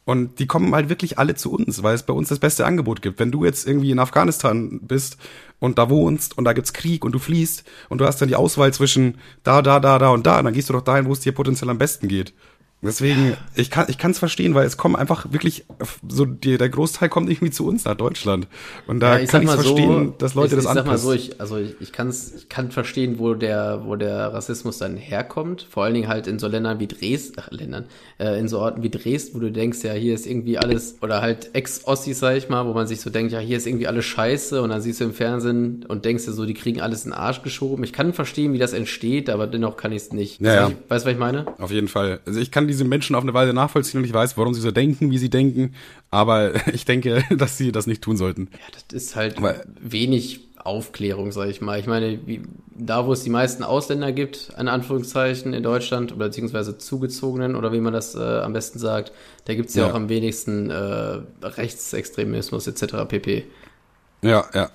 Und die kommen halt wirklich alle zu uns, weil es bei uns das beste Angebot gibt. Wenn du jetzt irgendwie in Afghanistan bist und da wohnst und da gibt's Krieg und du fliehst und du hast dann die Auswahl zwischen da, da, da, da und da, dann gehst du doch dahin, wo es dir potenziell am besten geht. Deswegen, ich kann ich kann's verstehen, weil es kommen einfach wirklich so die, der Großteil kommt irgendwie zu uns nach Deutschland und da Ja, kann ich verstehen, dass Leute ich, das ich sag mal anpassen. so, ich, also ich, ich, kann's, ich kann verstehen, wo der, wo der Rassismus dann herkommt. Vor allen Dingen halt in so Ländern wie Dresden, ach, Ländern, äh, in so Orten wie Dresden, wo du denkst, ja, hier ist irgendwie alles, oder halt Ex-Ossis, sag ich mal, wo man sich so denkt, ja, hier ist irgendwie alles scheiße und dann siehst du im Fernsehen und denkst dir so, die kriegen alles in den Arsch geschoben. Ich kann verstehen, wie das entsteht, aber dennoch kann ich es nicht. Ja, ja. Weißt du, was ich meine? Auf jeden Fall. Also ich kann diese Menschen auf eine Weise nachvollziehen und ich weiß, warum sie so denken, wie sie denken, aber ich denke, dass sie das nicht tun sollten. Ja, das ist halt Weil- wenig Aufklärung, sag ich mal. Ich meine, wie, da wo es die meisten Ausländer gibt, in Anführungszeichen, in Deutschland, oder beziehungsweise zugezogenen, oder wie man das äh, am besten sagt, da gibt's ja, Ja. auch am wenigsten äh, Rechtsextremismus etc. pp. Ja, ja.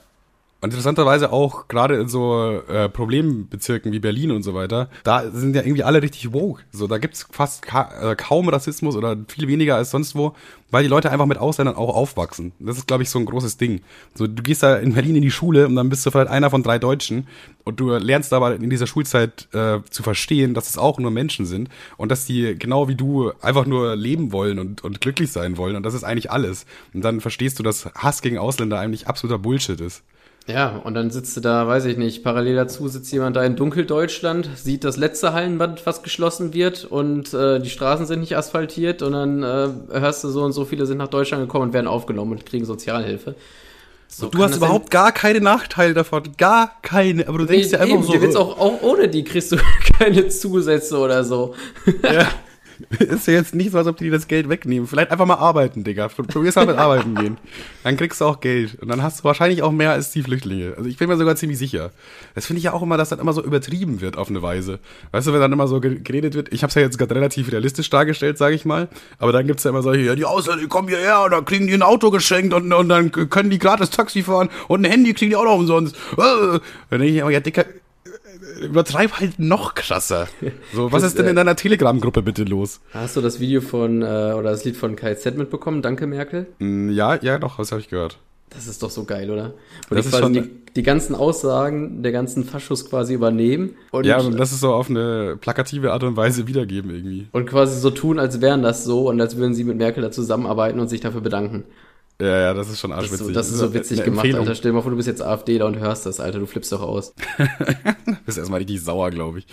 Und interessanterweise auch gerade in so äh, Problembezirken wie Berlin und so weiter, da sind ja irgendwie alle richtig woke. So, da gibt's fast ka äh, kaum Rassismus oder viel weniger als sonst wo, weil die Leute einfach mit Ausländern auch aufwachsen. Das ist, glaube ich, so ein großes Ding. So, du gehst da in Berlin in die Schule und dann bist du vielleicht einer von drei Deutschen und du lernst aber in dieser Schulzeit äh, zu verstehen, dass es auch nur Menschen sind und dass die genau wie du einfach nur leben wollen und, und glücklich sein wollen und das ist eigentlich alles. Und dann verstehst du, dass Hass gegen Ausländer eigentlich absoluter Bullshit ist. Ja, und dann sitzt du da, weiß ich nicht, parallel dazu sitzt jemand da in Dunkeldeutschland, sieht das letzte Hallenband, was geschlossen wird und äh, die Straßen sind nicht asphaltiert und dann äh, hörst du so und so viele sind nach Deutschland gekommen und werden aufgenommen und kriegen Sozialhilfe. So Du hast überhaupt gar keine Nachteile davon, gar keine, aber du denkst ja Eben, einfach so. du willst auch, auch ohne die kriegst du keine Zusätze oder so. ja, ist ja jetzt nicht so, als ob die das Geld wegnehmen. Vielleicht einfach mal arbeiten, Digga. Probier's mal mit arbeiten gehen. Dann kriegst du auch Geld. Und dann hast du wahrscheinlich auch mehr als die Flüchtlinge. Also ich bin mir sogar ziemlich sicher. Das finde ich ja auch immer, dass dann immer so übertrieben wird auf eine Weise. Weißt du, wenn dann immer so geredet wird, ich habe es ja jetzt gerade relativ realistisch dargestellt, sage ich mal. Aber dann gibt's ja immer solche, ja, die Ausländer, die kommen hierher und dann kriegen die ein Auto geschenkt und, und dann können die gratis Taxi fahren und ein Handy kriegen die auch noch umsonst. Äh. Dann denke ich immer, ja, Dicker, übertreib halt noch krasser. So, was ist denn in deiner Telegram-Gruppe bitte los? Hast du das Video von, äh, oder das Lied von KZ mitbekommen? Danke, Merkel? Mm, ja, ja, doch, das habe ich gehört. Das ist doch so geil, oder? Wo das die quasi die, die, ganzen Aussagen der ganzen Faschos quasi übernehmen. Und ja, und das ist so auf eine plakative Art und Weise wiedergeben irgendwie. Und quasi so tun, als wären das so und als würden sie mit Merkel da zusammenarbeiten und sich dafür bedanken. Ja, ja, das ist schon arschwitzig. Das ist so, das ist so witzig gemacht, Empfehlung. Alter. Stell dir mal vor, du bist jetzt AfDler und hörst das, Alter. Du flippst doch aus. bist erstmal richtig sauer, glaube ich.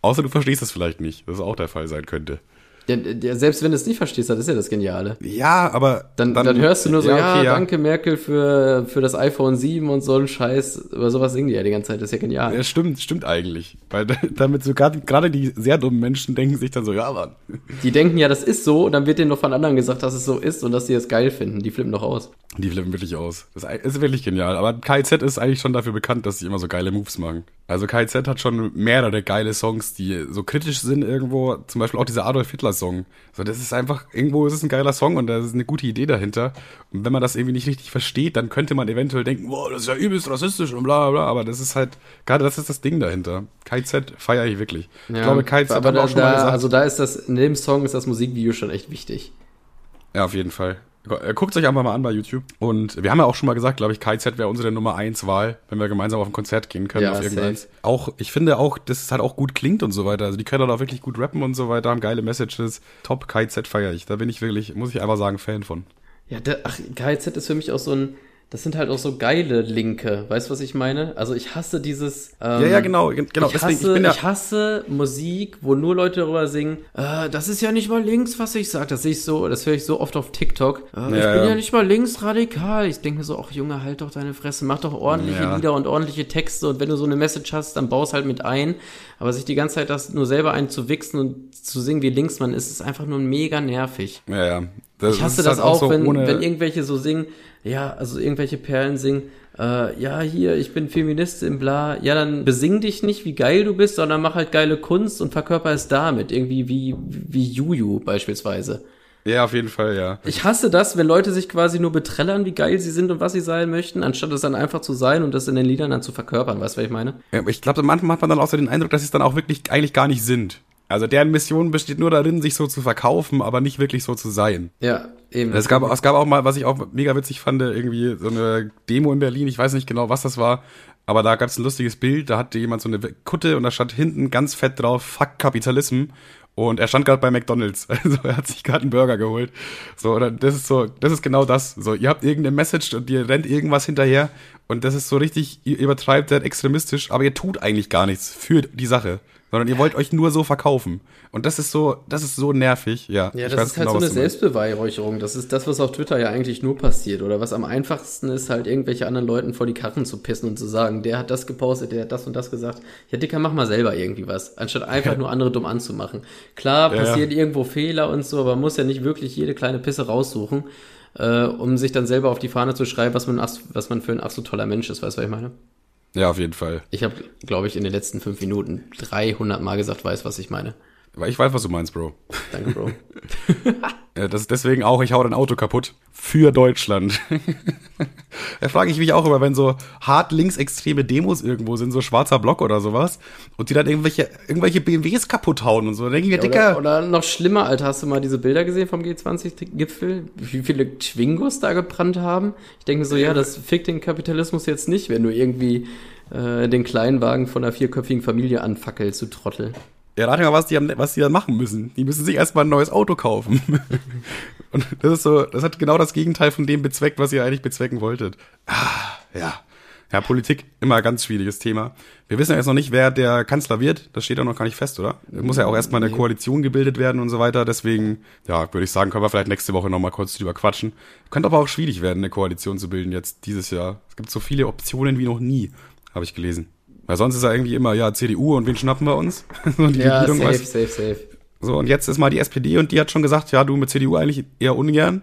Außer du verstehst das vielleicht nicht, das auch der Fall sein könnte. Ja, ja, selbst wenn du es nicht verstehst, das ist ja das Geniale. Ja, aber. Dann, dann, dann hörst du nur so, ja, okay, ja, danke Merkel für, für das iPhone 7 und so ein Scheiß. Über sowas singen die ja die ganze Zeit, das ist ja genial. Ja, stimmt, stimmt eigentlich. Weil damit so gerade die sehr dummen Menschen denken sich dann so, ja, Mann. Die denken ja, das ist so und dann wird denen noch von anderen gesagt, dass es so ist und dass sie es geil finden. Die flippen doch aus. Die flippen wirklich aus. Das ist wirklich genial. Aber KZ ist eigentlich schon dafür bekannt, dass sie immer so geile Moves machen. Also KZ hat schon mehrere geile Songs, die so kritisch sind irgendwo. Zum Beispiel auch dieser Adolf Hitler Song. So, das ist einfach, irgendwo ist es ein geiler Song und da ist eine gute Idee dahinter. Und wenn man das irgendwie nicht richtig versteht, dann könnte man eventuell denken, wow, das ist ja übelst rassistisch und bla bla. Aber das ist halt, gerade das ist das Ding dahinter. KZ feiere ich wirklich. Ja, ich glaube, KZ aber hat da, auch schon mal gesagt. Also da ist das, in dem Song ist das Musikvideo schon echt wichtig. Ja, auf jeden Fall. Äh, guckt euch einfach mal an bei YouTube. Und wir haben ja auch schon mal gesagt, glaube ich, KZ wäre unsere Nummer 1 Wahl, wenn wir gemeinsam auf ein Konzert gehen können. Ja, auf irgendeins. Auch, ich finde auch, dass es halt auch gut klingt und so weiter. Also die können halt auch wirklich gut rappen und so weiter, haben geile Messages. Top KZ feiere ich. Da bin ich wirklich, muss ich einfach sagen, Fan von. Ja, der, ach, KZ ist für mich auch so ein, das sind halt auch so geile Linke. Weißt du, was ich meine? Also ich hasse dieses. Ähm, ja, ja, genau, genau. Ich, hasse, ich, ja ich hasse Musik, wo nur Leute darüber singen. Äh, das ist ja nicht mal links, was ich sage. Das sehe ich so, das höre ich so oft auf TikTok. Äh, ja, ich bin ja. ja nicht mal linksradikal. Ich denke so, ach Junge, halt doch deine Fresse, mach doch ordentliche. Lieder und ordentliche Texte und wenn du so eine Message hast, dann baust halt mit ein. Aber sich die ganze Zeit das nur selber einzuwichsen und zu singen wie Linksmann ist, ist einfach nur mega nervig. Ja, ja. Das ich hasse das halt auch, so wenn, wenn irgendwelche so singen, ja, also irgendwelche Perlen singen, äh, ja, hier, ich bin Feministin, bla. Ja, dann besing dich nicht, wie geil du bist, sondern mach halt geile Kunst und verkörper es damit. Irgendwie wie, wie Juju beispielsweise. Ja, auf jeden Fall, ja. Ich hasse das, wenn Leute sich quasi nur betrellern, wie geil sie sind und was sie sein möchten, anstatt es dann einfach zu sein und das in den Liedern dann zu verkörpern. Weißt du, was ich meine? Ja, aber ich glaube, manchmal hat man dann auch so den Eindruck, dass sie es dann auch wirklich eigentlich gar nicht sind. Also deren Mission besteht nur darin, sich so zu verkaufen, aber nicht wirklich so zu sein. Ja, eben. Es gab, es gab auch mal, was ich auch mega witzig fand, irgendwie so eine Demo in Berlin, ich weiß nicht genau, was das war, aber da gab es ein lustiges Bild, da hatte jemand so eine Kutte und da stand hinten ganz fett drauf, fuck Kapitalismus. Und er stand gerade bei McDonalds. Also er hat sich gerade einen Burger geholt. So, oder das ist so, das ist genau das. So, ihr habt irgendeine Message und ihr rennt irgendwas hinterher und das ist so richtig, ihr übertreibt das extremistisch, aber ihr tut eigentlich gar nichts für die Sache sondern ihr wollt euch nur so verkaufen. Und das ist so, das ist so nervig, ja. Ja, das ist halt genau, so eine Selbstbeweihräucherung. Das ist das, was auf Twitter ja eigentlich nur passiert. Oder was am einfachsten ist, halt irgendwelche anderen Leuten vor die Karren zu pissen und zu sagen, der hat das gepostet, der hat das und das gesagt. Ja, Dicker, mach mal selber irgendwie was, anstatt einfach nur andere dumm anzumachen. Klar, passiert ja, ja. irgendwo Fehler und so, aber man muss ja nicht wirklich jede kleine Pisse raussuchen, äh, um sich dann selber auf die Fahne zu schreiben, was man, was man für ein so toller Mensch ist, weißt du, was ich meine? Ja, auf jeden Fall. Ich habe, glaube ich, in den letzten fünf Minuten 300 Mal gesagt, weiß, was ich meine. Weil ich weiß, was du meinst, Bro. Danke, Bro. ja, das ist deswegen auch, ich hau dein Auto kaputt. Für Deutschland. da frage ich mich auch immer, wenn so hart linksextreme Demos irgendwo sind, so schwarzer Block oder sowas, und die dann irgendwelche, irgendwelche BMWs kaputt hauen und so. denke ich mir, ja, Dicker. Oder, oder noch schlimmer, Alter, hast du mal diese Bilder gesehen vom G20-Gipfel? Wie viele Twingos da gebrannt haben? Ich denke so, ja, das fickt den Kapitalismus jetzt nicht, wenn du irgendwie äh, den kleinen Wagen von einer vierköpfigen Familie anfackelst, du Trottel. Ja, rate mal, was die, was die dann machen müssen. Die müssen sich erstmal ein neues Auto kaufen. Und das ist so, das hat genau das Gegenteil von dem bezweckt, was ihr eigentlich bezwecken wolltet. Ah, ja. Ja, Politik, immer ein ganz schwieriges Thema. Wir wissen ja jetzt noch nicht, wer der Kanzler wird. Das steht ja noch gar nicht fest, oder? Es muss ja auch erstmal eine Koalition gebildet werden und so weiter. Deswegen, ja, würde ich sagen, können wir vielleicht nächste Woche nochmal kurz drüber quatschen. Könnte aber auch schwierig werden, eine Koalition zu bilden jetzt dieses Jahr. Es gibt so viele Optionen wie noch nie, habe ich gelesen. Weil sonst ist er irgendwie immer, ja, CDU und wen schnappen wir uns? so ja, Regierung, safe, safe, safe. So, und jetzt ist mal die SPD und die hat schon gesagt, ja, du mit CDU eigentlich eher ungern.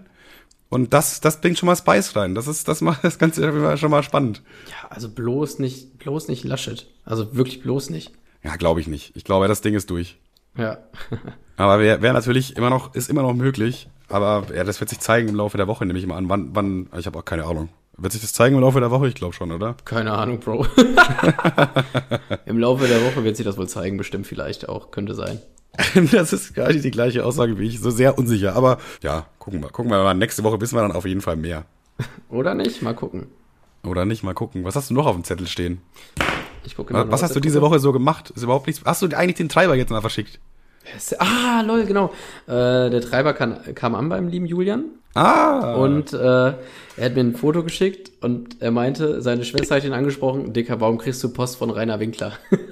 Und das, das bringt schon mal Spice rein. Das ist, das macht das Ganze schon mal spannend. Ja, also bloß nicht, bloß nicht Laschet. Also wirklich bloß nicht. Ja, glaube ich nicht. Ich glaube, das Ding ist durch. Ja. Aber wäre wär natürlich immer noch, ist immer noch möglich. Aber ja, das wird sich zeigen im Laufe der Woche, nehme ich mal an. Wann, wann, ich habe auch keine Ahnung. Wird sich das zeigen im Laufe der Woche? Ich glaube schon, oder? Keine Ahnung, Bro. Im Laufe der Woche wird sich das wohl zeigen, bestimmt vielleicht auch. Könnte sein. das ist gar nicht die gleiche Aussage wie ich. So sehr unsicher. Aber ja, gucken wir. Gucken wir mal. Nächste Woche wissen wir dann auf jeden Fall mehr. Oder nicht? Mal gucken. Oder nicht? Mal gucken. Was hast du noch auf dem Zettel stehen? Ich gucke Was, was hast du diese Woche so gemacht? Ist überhaupt nichts. Hast du eigentlich den Treiber jetzt mal verschickt? Ah, lol, genau. Äh, der Treiber kam, kam an beim lieben Julian. Ah. Und äh, er hat mir ein Foto geschickt und er meinte, seine Schwester hat ihn angesprochen, Dicker, warum kriegst du Post von Rainer Winkler?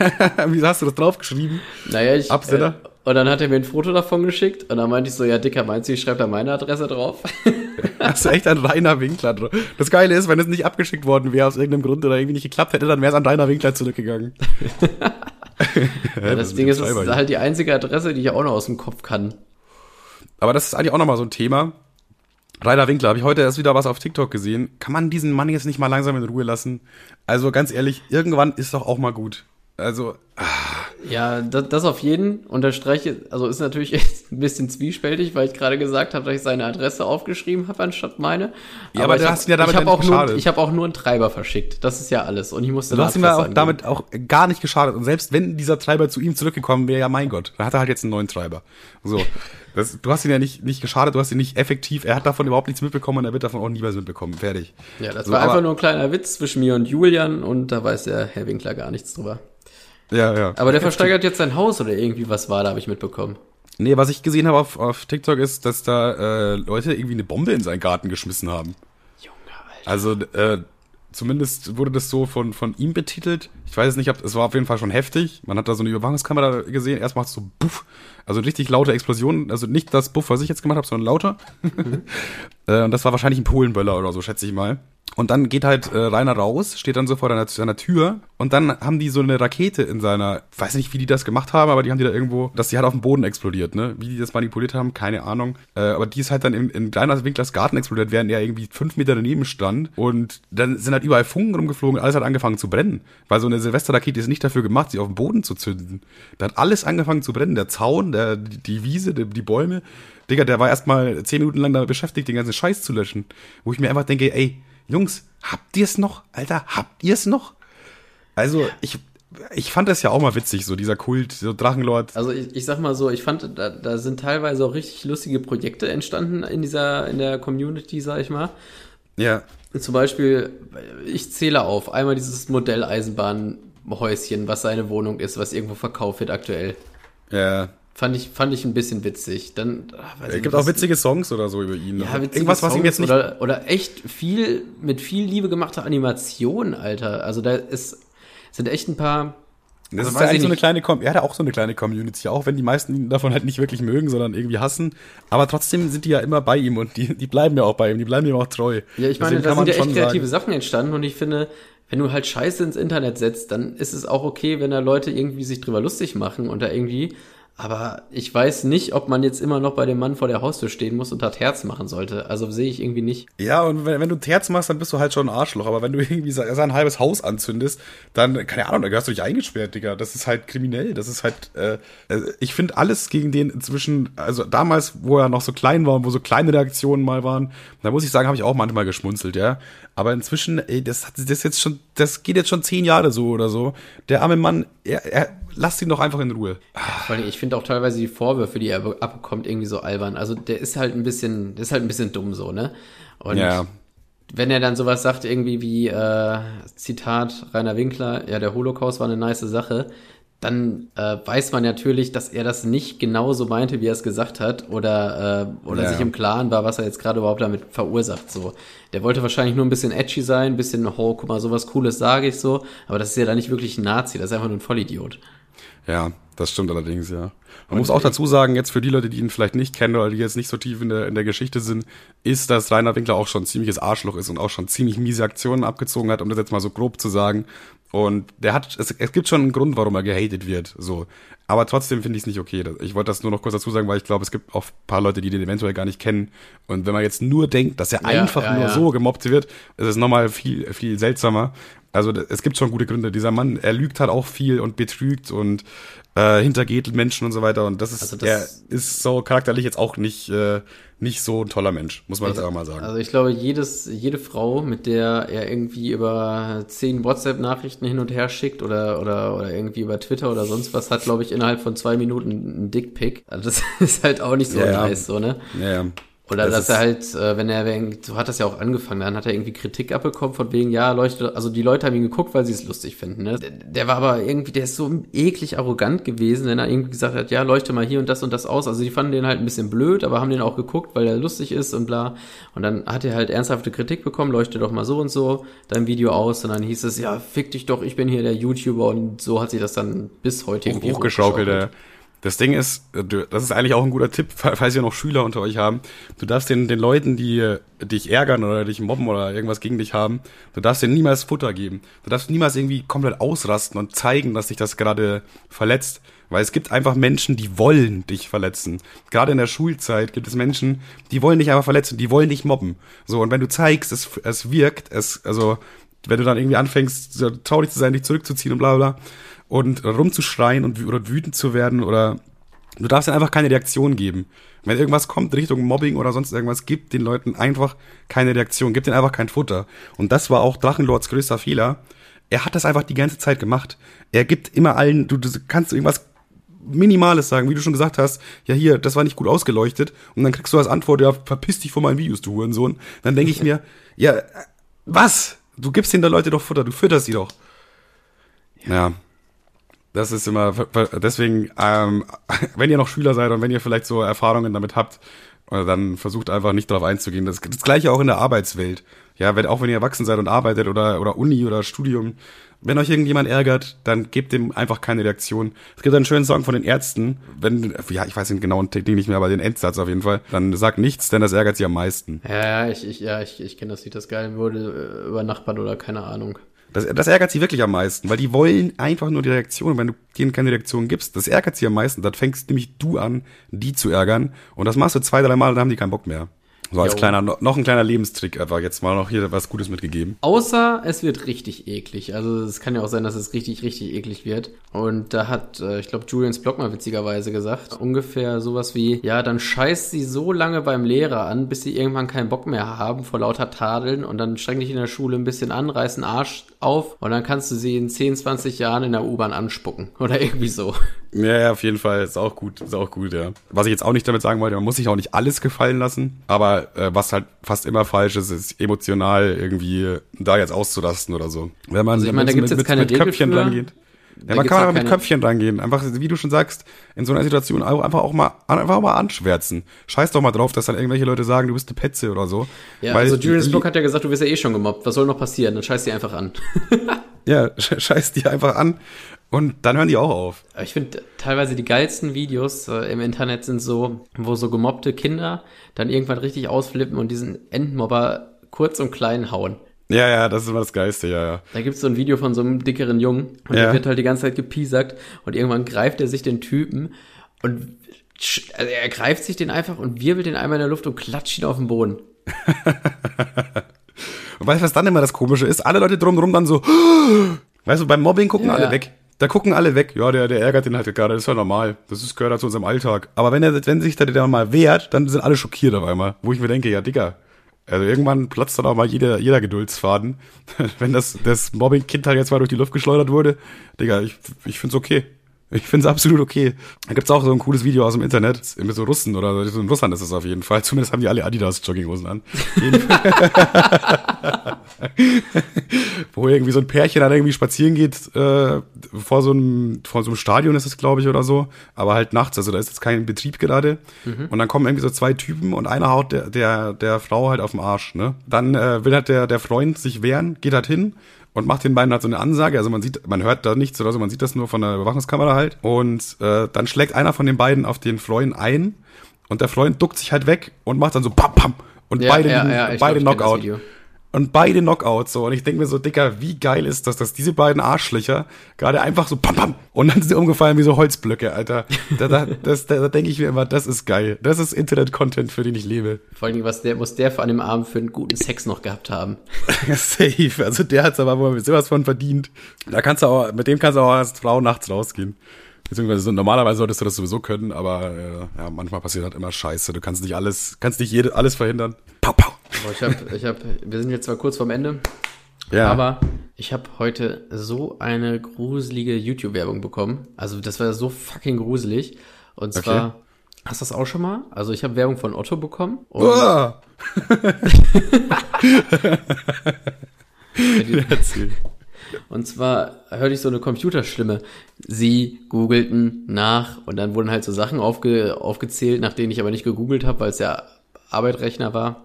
Wie hast du das draufgeschrieben? Naja, ich. Absender? Äh, und dann hat er mir ein Foto davon geschickt und dann meinte ich so, ja, Dicker, meinst du, ich schreibe da meine Adresse drauf? Hast du echt an Rainer Winkler drauf? Das Geile ist, wenn es nicht abgeschickt worden wäre aus irgendeinem Grund oder irgendwie nicht geklappt hätte, dann wäre es an Rainer Winkler zurückgegangen. ja, das Ding ist, es ist halt die einzige Adresse, die ich auch noch aus dem Kopf kann. Aber das ist eigentlich auch nochmal so ein Thema. Rainer Winkler, habe ich heute erst wieder was auf TikTok gesehen. Kann man diesen Mann jetzt nicht mal langsam in Ruhe lassen? Also ganz ehrlich, irgendwann ist doch auch mal gut. Also. Ja, das, das auf jeden unterstreiche, also ist natürlich jetzt ein bisschen zwiespältig, weil ich gerade gesagt habe, dass ich seine Adresse aufgeschrieben habe anstatt meine. Ja, aber, aber du hast ihn ja damit ich hab auch nur, Ich habe auch nur einen Treiber verschickt. Das ist ja alles. Und ich musste Du hast ihm ja auch damit auch gar nicht geschadet. Und selbst wenn dieser Treiber zu ihm zurückgekommen wäre, ja mein Gott, dann hat er halt jetzt einen neuen Treiber. So. Das, du hast ihn ja nicht, nicht geschadet, du hast ihn nicht effektiv, er hat davon überhaupt nichts mitbekommen und er wird davon auch nie was mitbekommen. Fertig. Ja, das so, war einfach nur ein kleiner Witz zwischen mir und Julian und da weiß der Herr Winkler gar nichts drüber. Ja, ja. Aber der versteigert jetzt sein Haus oder irgendwie was war, da habe ich mitbekommen. Nee, was ich gesehen habe auf, auf TikTok ist, dass da äh, Leute irgendwie eine Bombe in seinen Garten geschmissen haben. Junge, Alter. Also, äh, zumindest wurde das so von, von ihm betitelt. Ich weiß es nicht, ob, es war auf jeden Fall schon heftig. Man hat da so eine Überwachungskamera gesehen. Erst macht es so Buff. Also richtig laute Explosionen. Also nicht das Buff, was ich jetzt gemacht habe, sondern lauter. Mhm. äh, und das war wahrscheinlich ein Polenböller oder so, schätze ich mal. Und dann geht halt äh, Rainer raus, steht dann so vor seiner, seiner Tür und dann haben die so eine Rakete in seiner, weiß nicht, wie die das gemacht haben, aber die haben die da irgendwo, dass die halt auf dem Boden explodiert, ne? Wie die das manipuliert haben, keine Ahnung. Äh, aber die ist halt dann in, in Rainer Winklers Garten explodiert, während er irgendwie fünf Meter daneben stand und dann sind halt überall Funken rumgeflogen, alles hat angefangen zu brennen. Weil so eine Silvesterrakete ist nicht dafür gemacht, sie auf dem Boden zu zünden. Da hat alles angefangen zu brennen, der Zaun, der, die Wiese, die, die Bäume. Digga, der war erstmal zehn Minuten lang damit beschäftigt, den ganzen Scheiß zu löschen. Wo ich mir einfach denke, ey, Jungs, habt ihr es noch? Alter, habt ihr es noch? Also, ich, ich fand das ja auch mal witzig, so dieser Kult, so Drachenlord. Also ich, ich sag mal so, ich fand, da, da sind teilweise auch richtig lustige Projekte entstanden in dieser, in der Community, sag ich mal. Ja. Zum Beispiel, ich zähle auf, einmal dieses Modelleisenbahnhäuschen, was seine Wohnung ist, was irgendwo verkauft wird aktuell. Ja. Fand ich, fand ich ein bisschen witzig. Dann, es gibt auch witzige Songs oder so über ihn. Ja, Irgendwas, was ihm jetzt nicht. Oder, oder echt viel, mit viel Liebe gemachte Animationen, Alter. Also da ist, sind echt ein paar. Das also ist ja eigentlich so eine kleine, Com er hat auch so eine kleine Community, auch wenn die meisten ihn davon halt nicht wirklich mögen, sondern irgendwie hassen. Aber trotzdem sind die ja immer bei ihm und die, die bleiben ja auch bei ihm, die bleiben ihm auch treu. Ja, ich meine, da sind ja echt kreative sagen, Sachen entstanden und ich finde, wenn du halt Scheiße ins Internet setzt, dann ist es auch okay, wenn da Leute irgendwie sich drüber lustig machen und da irgendwie aber ich weiß nicht, ob man jetzt immer noch bei dem Mann vor der Haustür stehen muss und hat Herz machen sollte. Also sehe ich irgendwie nicht. Ja, und wenn, wenn du Herz machst, dann bist du halt schon ein Arschloch. Aber wenn du irgendwie sein halbes Haus anzündest, dann, keine Ahnung, dann gehörst du dich eingesperrt, Digga. Das ist halt kriminell. Das ist halt, äh, äh, ich finde alles gegen den inzwischen, also damals, wo er noch so klein war und wo so kleine Reaktionen mal waren, da muss ich sagen, habe ich auch manchmal geschmunzelt, ja. Aber inzwischen, ey, das hat das jetzt schon, das geht jetzt schon zehn Jahre so oder so. Der arme Mann, er, er lasst ihn doch einfach in Ruhe. Allem, ich finde auch teilweise die Vorwürfe, die er abbekommt, irgendwie so albern. Also der ist halt ein bisschen, der ist halt ein bisschen dumm so, ne? Und ja. wenn er dann sowas sagt, irgendwie wie, äh, Zitat Rainer Winkler, ja, der Holocaust war eine nice Sache, dann äh, weiß man natürlich, dass er das nicht genauso meinte, wie er es gesagt hat, oder, äh, oder ja. sich im Klaren war, was er jetzt gerade überhaupt damit verursacht. So, der wollte wahrscheinlich nur ein bisschen edgy sein, ein bisschen, oh, guck mal, sowas Cooles sage ich so, aber das ist ja dann nicht wirklich ein Nazi, das ist einfach nur ein Vollidiot. Ja, das stimmt allerdings, ja. Man muss auch dazu sagen, jetzt für die Leute, die ihn vielleicht nicht kennen oder die jetzt nicht so tief in der, in der Geschichte sind, ist, dass Rainer Winkler auch schon ein ziemliches Arschloch ist und auch schon ziemlich miese Aktionen abgezogen hat, um das jetzt mal so grob zu sagen. Und der hat, es, es gibt schon einen Grund, warum er gehatet wird, so. Aber trotzdem finde ich es nicht okay. Ich wollte das nur noch kurz dazu sagen, weil ich glaube, es gibt auch ein paar Leute, die den eventuell gar nicht kennen. Und wenn man jetzt nur denkt, dass er Ja, einfach ja, nur ja. so gemobbt wird, ist es nochmal viel, viel seltsamer. Also es gibt schon gute Gründe. Dieser Mann, er lügt halt auch viel und betrügt und äh, hintergeht Menschen und so weiter. Und das ist, Also das- er ist so charakterlich jetzt auch nicht, äh, nicht so ein toller Mensch, muss man das einfach mal sagen. Also ich glaube, jedes, jede Frau, mit der er irgendwie über zehn WhatsApp-Nachrichten hin und her schickt oder, oder, oder irgendwie über Twitter oder sonst was, hat, glaube ich, innerhalb von zwei Minuten einen Dickpick. Also das ist halt auch nicht so ja. nice, so, ne? ja, ja. Oder Das dass er halt, äh, wenn er, so hat das ja auch angefangen, dann hat er irgendwie Kritik abbekommen von wegen, ja, Leute, also die Leute haben ihn geguckt, weil sie es lustig finden, ne? Der, der war aber irgendwie, der ist so eklig arrogant gewesen, wenn er irgendwie gesagt hat, ja, leuchte mal hier und das und das aus. Also die fanden den halt ein bisschen blöd, aber haben den auch geguckt, weil er lustig ist und bla. Und dann hat er halt ernsthafte Kritik bekommen, leuchte doch mal so und so dein Video aus. Und dann hieß es, ja, fick dich doch, ich bin hier der YouTuber und so hat sich das dann bis heute irgendwie hochgeschaukelt. hochgeschaukelt. Ja. Das Ding ist, äh, das ist eigentlich auch ein guter Tipp, fa- falls ihr noch Schüler unter euch haben. Du darfst den, den Leuten, die äh, dich ärgern oder dich mobben oder irgendwas gegen dich haben, du darfst denen niemals Futter geben. Du darfst niemals irgendwie komplett ausrasten und zeigen, dass dich das gerade verletzt. Weil es gibt einfach Menschen, die wollen dich verletzen. Gerade in der Schulzeit gibt es Menschen, die wollen dich einfach verletzen, die wollen dich mobben. So, und wenn du zeigst, es, es wirkt, es, also, wenn du dann irgendwie anfängst, so traurig zu sein, dich zurückzuziehen und bla bla und rumzuschreien und oder wütend zu werden oder du darfst dann einfach keine Reaktion geben. Wenn irgendwas kommt Richtung Mobbing oder sonst irgendwas, gib den Leuten einfach keine Reaktion, gib denen einfach kein Futter. Und das war auch Drachenlords größter Fehler. Er hat das einfach die ganze Zeit gemacht. Er gibt immer allen, du, du kannst irgendwas Minimales sagen, wie du schon gesagt hast, ja hier, das war nicht gut ausgeleuchtet und dann kriegst du als Antwort, ja, verpiss dich von meinen Videos, du Hurensohn. Dann denke ich mir, ja, äh, was? Du gibst den der Leute doch Futter, du fütterst sie doch. Ja. Das ist immer, deswegen, ähm, wenn ihr noch Schüler seid und wenn ihr vielleicht so Erfahrungen damit habt, äh, dann versucht einfach nicht darauf einzugehen. Das, das gleiche auch in der Arbeitswelt. Ja, wenn, auch wenn ihr erwachsen seid und arbeitet oder, oder Uni oder Studium, wenn euch irgendjemand ärgert, dann gebt dem einfach keine Reaktion. Es gibt einen schönen Song von den Ärzten, wenn, ja, ich weiß den genauen Ding nicht mehr, aber den Endsatz auf jeden Fall, dann sagt nichts, denn das ärgert sie am meisten. Ja, ich, ich, ja, ich, ich kenne das Lied, das geil wurde, äh, über Nachbarn oder keine Ahnung. Das, das ärgert sie wirklich am meisten, weil die wollen einfach nur die Reaktion. Wenn du denen keine Reaktion gibst, das ärgert sie am meisten. Dann fängst nämlich du an, die zu ärgern. Und das machst du zwei, drei Mal, dann haben die keinen Bock mehr. So als Jo. kleiner, noch ein kleiner Lebenstrick einfach jetzt mal noch hier was Gutes mitgegeben. Außer es wird richtig eklig. Also es kann ja auch sein, dass es richtig, richtig eklig wird. Und da hat, äh, ich glaube, Julians Blog mal witzigerweise gesagt, ungefähr sowas wie, ja, dann scheißt sie so lange beim Lehrer an, bis sie irgendwann keinen Bock mehr haben vor lauter Tadeln und dann streng dich in der Schule ein bisschen an, reiß einen Arsch auf und dann kannst du sie in 10, 20 Jahren in der U-Bahn anspucken. Oder irgendwie so. Ja, ja, auf jeden Fall. Ist auch gut. Ist auch gut, ja. Was ich jetzt auch nicht damit sagen wollte, man muss sich auch nicht alles gefallen lassen. Aber äh, was halt fast immer falsch ist, ist emotional irgendwie da jetzt auszurasten oder so. Wenn man Also ich meine, da mit- gibt's mit, jetzt keine mit Regel Köpfchen für. rangeht. Ja, man kann aber mit Köpfchen rangehen. Einfach, wie du schon sagst, in so einer Situation einfach auch mal, einfach auch mal anschwärzen. Scheiß doch mal drauf, dass dann irgendwelche Leute sagen, du bist eine Petze oder so. Ja, Weil also Julians die- Blog hat ja gesagt, du wirst ja eh schon gemobbt. Was soll noch passieren? Dann scheiß die einfach an. Ja, sch- scheiß die einfach an. Und dann hören die auch auf. Ich finde teilweise die geilsten Videos äh, im Internet sind so, wo so gemobbte Kinder dann irgendwann richtig ausflippen und diesen Endmobber kurz und klein hauen. Ja, ja, das ist immer das Geiste, ja, ja. Da gibt's so ein Video von so einem dickeren Jungen und Ja. der wird halt die ganze Zeit gepiesackt und irgendwann greift er sich den Typen und also er greift sich den einfach und wirbelt den einmal in der Luft und klatscht ihn auf den Boden. Und weißt du, was dann immer das Komische ist? Alle Leute drumherum dann so, weißt du, beim Mobbing gucken Ja, alle ja. weg. Da gucken alle weg. Ja, der, der ärgert den halt gerade, das ist ja normal. Das ist, gehört halt zu unserem Alltag. Aber wenn er, wenn sich der dann mal wehrt, dann sind alle schockiert auf einmal. Wo ich mir denke, ja, Digga. Also irgendwann platzt dann auch mal jeder, jeder Geduldsfaden. wenn das, das Mobbing-Kind halt jetzt mal durch die Luft geschleudert wurde. Digga, ich, ich find's okay. Ich find's absolut okay. Da gibt's auch so ein cooles Video aus dem Internet. Mit so Russen oder so in Russland ist es auf jeden Fall. Zumindest haben die alle Adidas-Jogginghosen an. wo irgendwie so ein Pärchen dann irgendwie spazieren geht, äh, vor so einem, vor so einem Stadion ist es, glaube ich, oder so, aber halt nachts, also da ist jetzt kein Betrieb gerade. Und dann kommen irgendwie so zwei Typen und einer haut der, der, der Frau halt auf den Arsch, ne? Dann äh, will halt der, der Freund sich wehren, geht halt hin und macht den beiden halt so eine Ansage, also man sieht, man hört da nichts oder so, man sieht das nur von der Überwachungskamera halt. Und äh, dann schlägt einer von den beiden auf den Freund ein und der Freund duckt sich halt weg und macht dann so pam pam und Ja, beide, ja, ja, beide glaub, Knockout. Und beide Knockouts so. Und ich denke mir so, Dicker, wie geil ist das, dass diese beiden Arschlöcher gerade einfach so pam pam und dann sind sie umgefallen wie so Holzblöcke, Alter. Da, da, das, da, da denke ich mir immer, das ist geil. Das ist Internet-Content, für den ich lebe. Vor allem, was der, muss der vor einem Abend für einen guten Sex noch gehabt haben? Safe. Also der hat's aber wohl sowas von verdient. Da kannst du auch, mit dem kannst du auch als Frau nachts rausgehen. Beziehungsweise so, normalerweise solltest du das sowieso können, aber äh, ja, manchmal passiert halt immer Scheiße. Du kannst nicht alles, kannst nicht jede, alles verhindern. Pau, pau. Boah, ich hab, ich hab, wir sind jetzt zwar kurz vorm Ende, Ja. aber ich habe heute so eine gruselige YouTube-Werbung bekommen. Also das war so fucking gruselig. Und Okay. zwar, hast du das auch schon mal? Also ich habe Werbung von Otto bekommen. Erzähl. Und zwar hörte ich so eine Computerstimme. Sie googelten nach und dann wurden halt so Sachen aufge, aufgezählt, nach denen ich aber nicht gegoogelt habe, weil es ja Arbeitrechner war.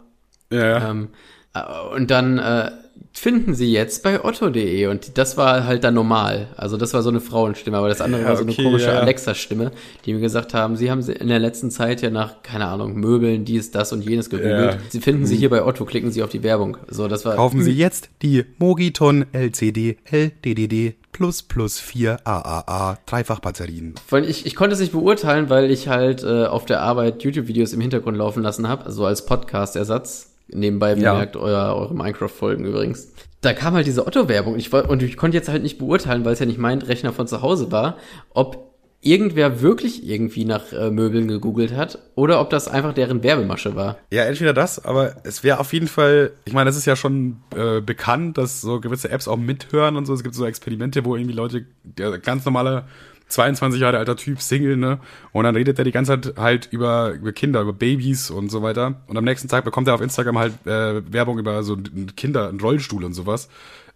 Ja. Ähm, äh, und dann äh, finden sie jetzt bei otto.de und das war halt dann normal. Also das war so eine Frauenstimme, aber das andere Ja, war so eine okay, komische ja. Alexa-Stimme, die mir gesagt haben, sie haben in der letzten Zeit ja nach, keine Ahnung, Möbeln, dies, das und jenes gegoogelt. Ja. Sie finden sie hier bei Otto, klicken sie auf die Werbung. So, das war Kaufen Sie jetzt die Mogiton LCD LDDD plus plus 4 AAA Dreifachbatterien. Ich, ich konnte es nicht beurteilen, weil ich halt äh, auf der Arbeit YouTube-Videos im Hintergrund laufen lassen habe, also als Podcast-Ersatz. Nebenbei Ja. bemerkt euer, eure Minecraft-Folgen übrigens. Da kam halt diese Otto-Werbung und ich, und ich konnte jetzt halt nicht beurteilen, weil es ja nicht mein Rechner von zu Hause war, ob irgendwer wirklich irgendwie nach äh, Möbeln gegoogelt hat oder ob das einfach deren Werbemasche war. Ja, entweder das, aber es wäre auf jeden Fall, ich meine, es ist ja schon äh, bekannt, dass so gewisse Apps auch mithören und so. Es gibt so Experimente, wo irgendwie Leute, ganz normale 22 Jahre alter Typ, Single, ne? Und dann redet er die ganze Zeit halt über, über Kinder, über Babys und so weiter. Und am nächsten Tag bekommt er auf Instagram halt äh, Werbung über so einen Kinder, einen Rollstuhl und sowas.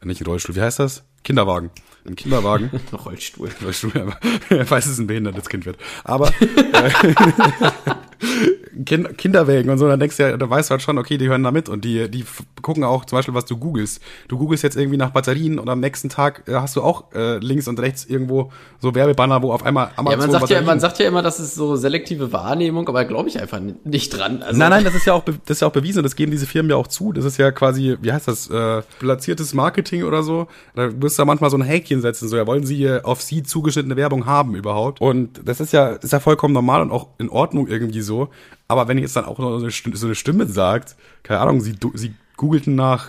Nicht ein Rollstuhl, wie heißt das? Kinderwagen. Ein Kinderwagen. Rollstuhl. Rollstuhl, aber falls es ein behindertes Kind wird. Aber äh, kind, Kinderwägen und so, dann denkst du ja, da weißt du halt schon, okay, die hören da mit und die, die gucken auch zum Beispiel, was du googelst. Du googelst jetzt irgendwie nach Batterien und am nächsten Tag äh, hast du auch äh, links und rechts irgendwo so Werbebanner, wo auf einmal Ja, Amazon man sagt ja, Batterien- man sagt ja immer, das ist so selektive Wahrnehmung, aber glaube ich einfach nicht dran. Also, Nein, nein, das ist ja auch das ist ja auch bewiesen und das geben diese Firmen ja auch zu. Das ist ja quasi, wie heißt das, äh, platziertes Marketing oder so. Da wirst du da manchmal so ein Häkchen setzen, so ja, wollen sie hier auf sie zugeschnittene Werbung haben überhaupt? Und das ist ja ist ja vollkommen normal und auch in Ordnung irgendwie so. Aber wenn jetzt dann auch noch so eine Stimme, sagt, keine Ahnung, sie sie googelten nach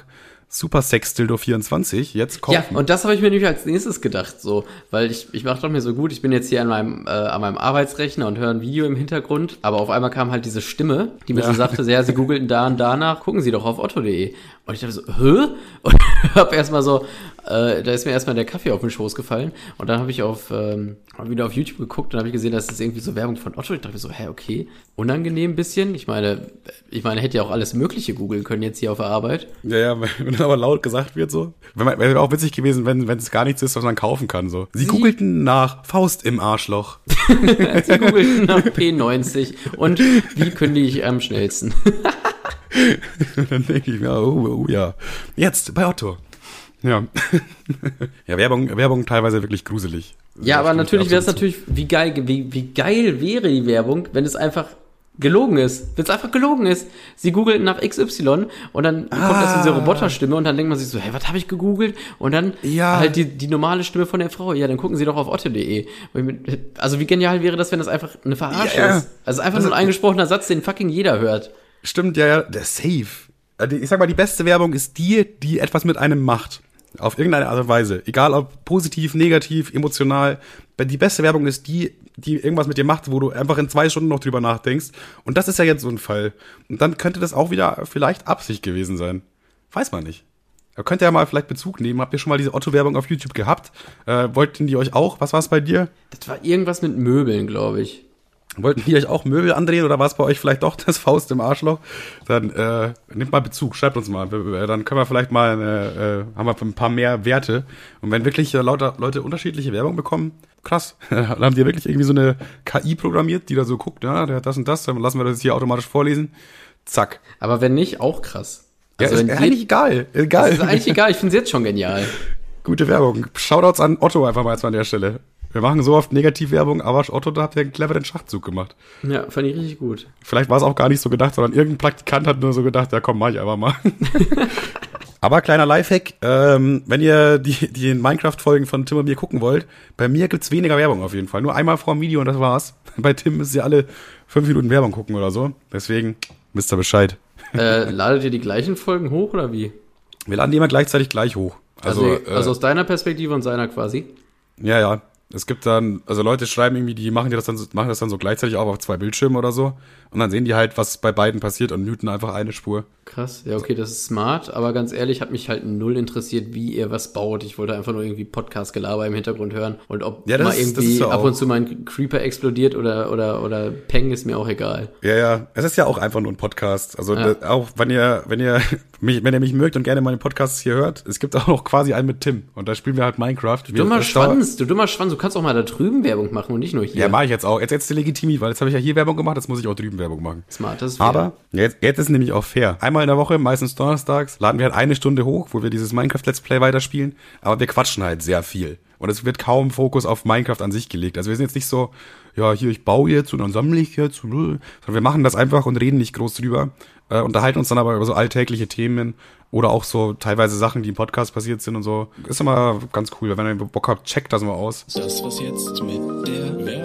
Super Sex Dildo 24, jetzt kommt Ja, und das habe ich mir nämlich als nächstes gedacht, so, weil ich, ich mache doch mir so gut, ich bin jetzt hier an meinem, äh, an meinem Arbeitsrechner und höre ein Video im Hintergrund, aber auf einmal kam halt diese Stimme, die mir Ja. so sagte, ja, sie googelten da und danach, gucken Sie doch auf otto.de. Und ich dachte so, hä? Und hab erstmal so, äh, da ist mir erstmal der Kaffee auf den Schoß gefallen und dann habe ich auf, ähm, wieder auf YouTube geguckt und habe ich gesehen, dass das irgendwie so Werbung von Otto. Ich dachte so, hä, okay, unangenehm ein bisschen. Ich meine, ich meine, hätte ja auch alles Mögliche googeln können jetzt hier auf der Arbeit. Ja, ja, wenn dann aber laut gesagt wird so. Wenn man- Wäre auch witzig gewesen, wenn wenn es gar nichts ist, was man kaufen kann so. Sie, Sie- googelten nach Faust im Arschloch. Sie googelten nach P90 und wie kündige ich am schnellsten? dann denke ich mir, oh, oh ja. Jetzt bei Otto. Ja. ja, Werbung, Werbung teilweise wirklich gruselig. Ja, aber natürlich wäre es natürlich, wie geil, wie, wie geil wäre die Werbung, wenn es einfach gelogen ist. Wenn es einfach gelogen ist. Sie googelten nach XY und dann kommt Ah. erst diese Roboterstimme und dann denkt man sich so, hey, was habe ich gegoogelt? Und dann Ja. halt die, die normale Stimme von der Frau. Ja, dann gucken Sie doch auf mir- Also wie genial wäre das, wenn das einfach eine Verarsche Ja, ist? Also einfach nur ein eingesprochener Satz, den fucking jeder hört. Stimmt, ja, ja, der Safe. Also Ich sag mal, die beste Werbung ist die, die etwas mit einem macht. Auf irgendeine Art und Weise. Egal ob positiv, negativ, emotional. Die beste Werbung ist die, die irgendwas mit dir macht, wo du einfach in zwei Stunden noch drüber nachdenkst. Und das ist ja jetzt so ein Fall. Und dann könnte das auch wieder vielleicht Absicht gewesen sein. Weiß man nicht. Da könnt ihr ja mal vielleicht Bezug nehmen. Habt ihr schon mal diese Otto-Werbung auf YouTube gehabt? Äh, wollten die euch auch? Was war es bei dir? Das war irgendwas mit Möbeln, glaube ich. Wollten die euch auch Möbel andrehen oder war es bei euch vielleicht doch das Faust im Arschloch? Dann äh, nehmt mal Bezug, schreibt uns mal. Dann können wir vielleicht mal, äh, äh, haben wir ein paar mehr Werte. Und wenn wirklich äh, lauter Leute unterschiedliche Werbung bekommen, krass. dann haben die wirklich irgendwie so eine KI programmiert, die da so guckt, ja, der hat das und das, dann lassen wir das hier automatisch vorlesen. Zack. Aber wenn nicht, auch krass. Also ja, ist eigentlich egal. Egal. Das ist eigentlich egal, ich finde es jetzt schon genial. Gute Werbung. Shoutouts an Otto einfach mal jetzt mal an der Stelle. Wir machen so oft Negativwerbung, aber Otto, da habt ihr einen cleveren Schachzug gemacht. Ja, fand ich richtig gut. Vielleicht war es auch gar nicht so gedacht, sondern irgendein Praktikant hat nur so gedacht, ja komm, mach ich einfach mal. Aber kleiner Lifehack, ähm, wenn ihr die, die Minecraft-Folgen von Tim und mir gucken wollt, bei mir gibt's weniger Werbung auf jeden Fall. Nur einmal vor dem Video und das war's. Bei Tim müsst ihr alle fünf Minuten Werbung gucken oder so. Deswegen wisst ihr Bescheid. Äh, ladet ihr die gleichen Folgen hoch oder wie? Wir laden die immer gleichzeitig gleich hoch. Also, Also, also, äh, aus deiner Perspektive und seiner quasi. ja, ja. Es gibt dann, also Leute schreiben irgendwie, die machen, das dann, machen das dann so gleichzeitig auch auf zwei Bildschirmen oder so. Und dann sehen die halt, was bei beiden passiert und muten einfach eine Spur. Krass, ja, okay, das ist smart, aber ganz ehrlich, hat mich halt null interessiert, wie ihr was baut. Ich wollte einfach nur irgendwie Podcast-Gelaber im Hintergrund hören und ob Ja, das mal das irgendwie ja ab und zu mein Creeper explodiert oder, oder, oder Peng ist mir auch egal. Ja, ja. Es ist ja auch einfach nur ein Podcast. Also Ja. da- auch wenn ihr, wenn ihr mich, wenn ihr mich mögt und gerne meine Podcasts hier hört, es gibt auch noch quasi einen mit Tim. Und da spielen wir halt Minecraft. Du dummer das Schwanz, du dummer Schwanz, du kannst auch mal da drüben Werbung machen und nicht nur hier. Ja, mache ich jetzt auch. Jetzt jetzt legitimi, weil jetzt habe ich ja hier Werbung gemacht, jetzt muss ich auch drüben Werbung machen. Smart, das ist fair. Aber jetzt, jetzt ist nämlich auch fair. Einmal in der Woche, meistens donnerstags, laden wir halt eine Stunde hoch, wo wir dieses Minecraft Let's Play weiterspielen. Aber wir quatschen halt sehr viel. Und es wird kaum Fokus auf Minecraft an sich gelegt. Also wir sind jetzt nicht so, ja, hier, ich baue jetzt und dann sammle ich jetzt. und, äh, Sondern wir machen das einfach und reden nicht groß drüber. Äh, unterhalten uns dann aber über so alltägliche Themen oder auch so teilweise Sachen, die im Podcast passiert sind und so. Ist immer ganz cool. Wenn ihr Bock habt, checkt das mal aus. Das was jetzt mit der Werbung.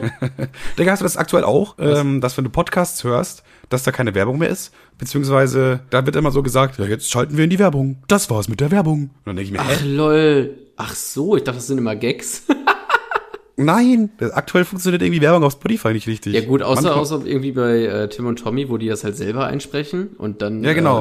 Digga, hast du das aktuell auch, ähm, dass wenn du Podcasts hörst, dass da keine Werbung mehr ist? Beziehungsweise, da wird immer so gesagt, ja, jetzt schalten wir in die Werbung. Das war's mit der Werbung. Und dann denke ich mir, Ach hä? lol. Ach so, ich dachte, das sind immer Gags. Nein, aktuell funktioniert irgendwie Werbung auf Spotify nicht richtig. ja gut, außer, Manchmal- außer irgendwie bei äh, Tim und Tommy, wo die das halt selber einsprechen und dann. Ja, genau.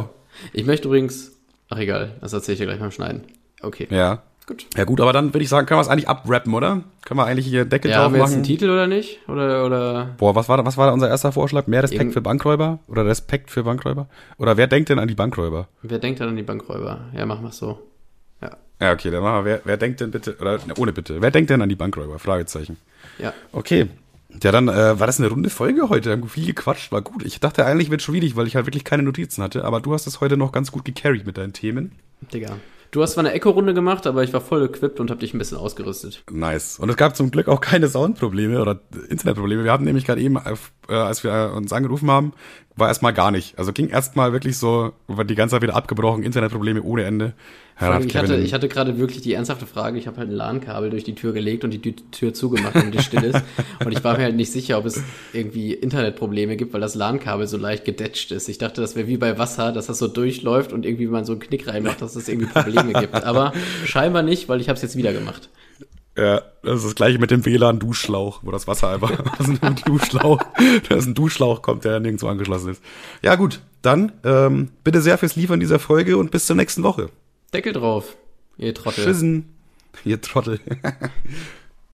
Äh, ich möchte übrigens. Ach egal, das erzähle ich dir gleich beim Schneiden. Okay. Ja. Gut. Ja gut, aber dann würde ich sagen, können wir es eigentlich abrappen, oder? Können wir eigentlich hier Deckel Ja, drauf wir jetzt einen machen? Titel oder nicht? Oder, oder. Boah, was war, da- was war da unser erster Vorschlag? Mehr Respekt Irgend- für Bankräuber? Oder Respekt für Bankräuber? Oder wer denkt denn an die Bankräuber? Wer denkt dann an die Bankräuber? Ja, machen wir so. Ja. Ja, okay, dann machen wir, wer, wer denkt denn bitte, oder ne, ohne bitte, wer denkt denn an die Bankräuber? Fragezeichen. Ja. Okay. Ja, dann äh, war das eine runde Folge heute. Haben viel gequatscht, war gut. Ich dachte eigentlich wird schwierig, weil ich halt wirklich keine Notizen hatte, aber du hast es heute noch ganz gut gecarried mit deinen Themen. Digga. Du hast zwar eine Echo-Runde gemacht, aber ich war voll equipped und hab dich ein bisschen ausgerüstet. Nice. Und es gab zum Glück auch keine Soundprobleme oder Internetprobleme. Wir hatten nämlich gerade eben, äh, als wir uns angerufen haben, war erstmal gar nicht. Also ging erstmal wirklich so, war die ganze Zeit wieder abgebrochen, Internetprobleme ohne Ende. Hat ich hatte, ich hatte gerade wirklich die ernsthafte Frage, ich habe halt ein LAN-Kabel durch die Tür gelegt und die Tü- Tür zugemacht, damit die still ist. Und ich war mir halt nicht sicher, ob es irgendwie Internetprobleme gibt, weil das LAN-Kabel so leicht gedetscht ist. Ich dachte, das wäre wie bei Wasser, dass das so durchläuft und irgendwie man so einen Knick reinmacht, dass es irgendwie Probleme gibt. Aber scheinbar nicht, weil ich habe es jetzt wieder gemacht. Ja, das ist das gleiche mit dem WLAN-Duschschlauch, wo das Wasser einfach aus einem Duschschlauch, da ist ein Duschschlauch kommt, der nirgendwo angeschlossen ist. Ja gut, dann ähm, bitte sehr fürs Liefern dieser Folge und bis zur nächsten Woche. Deckel drauf, ihr Trottel. Tschüssen, ihr Trottel.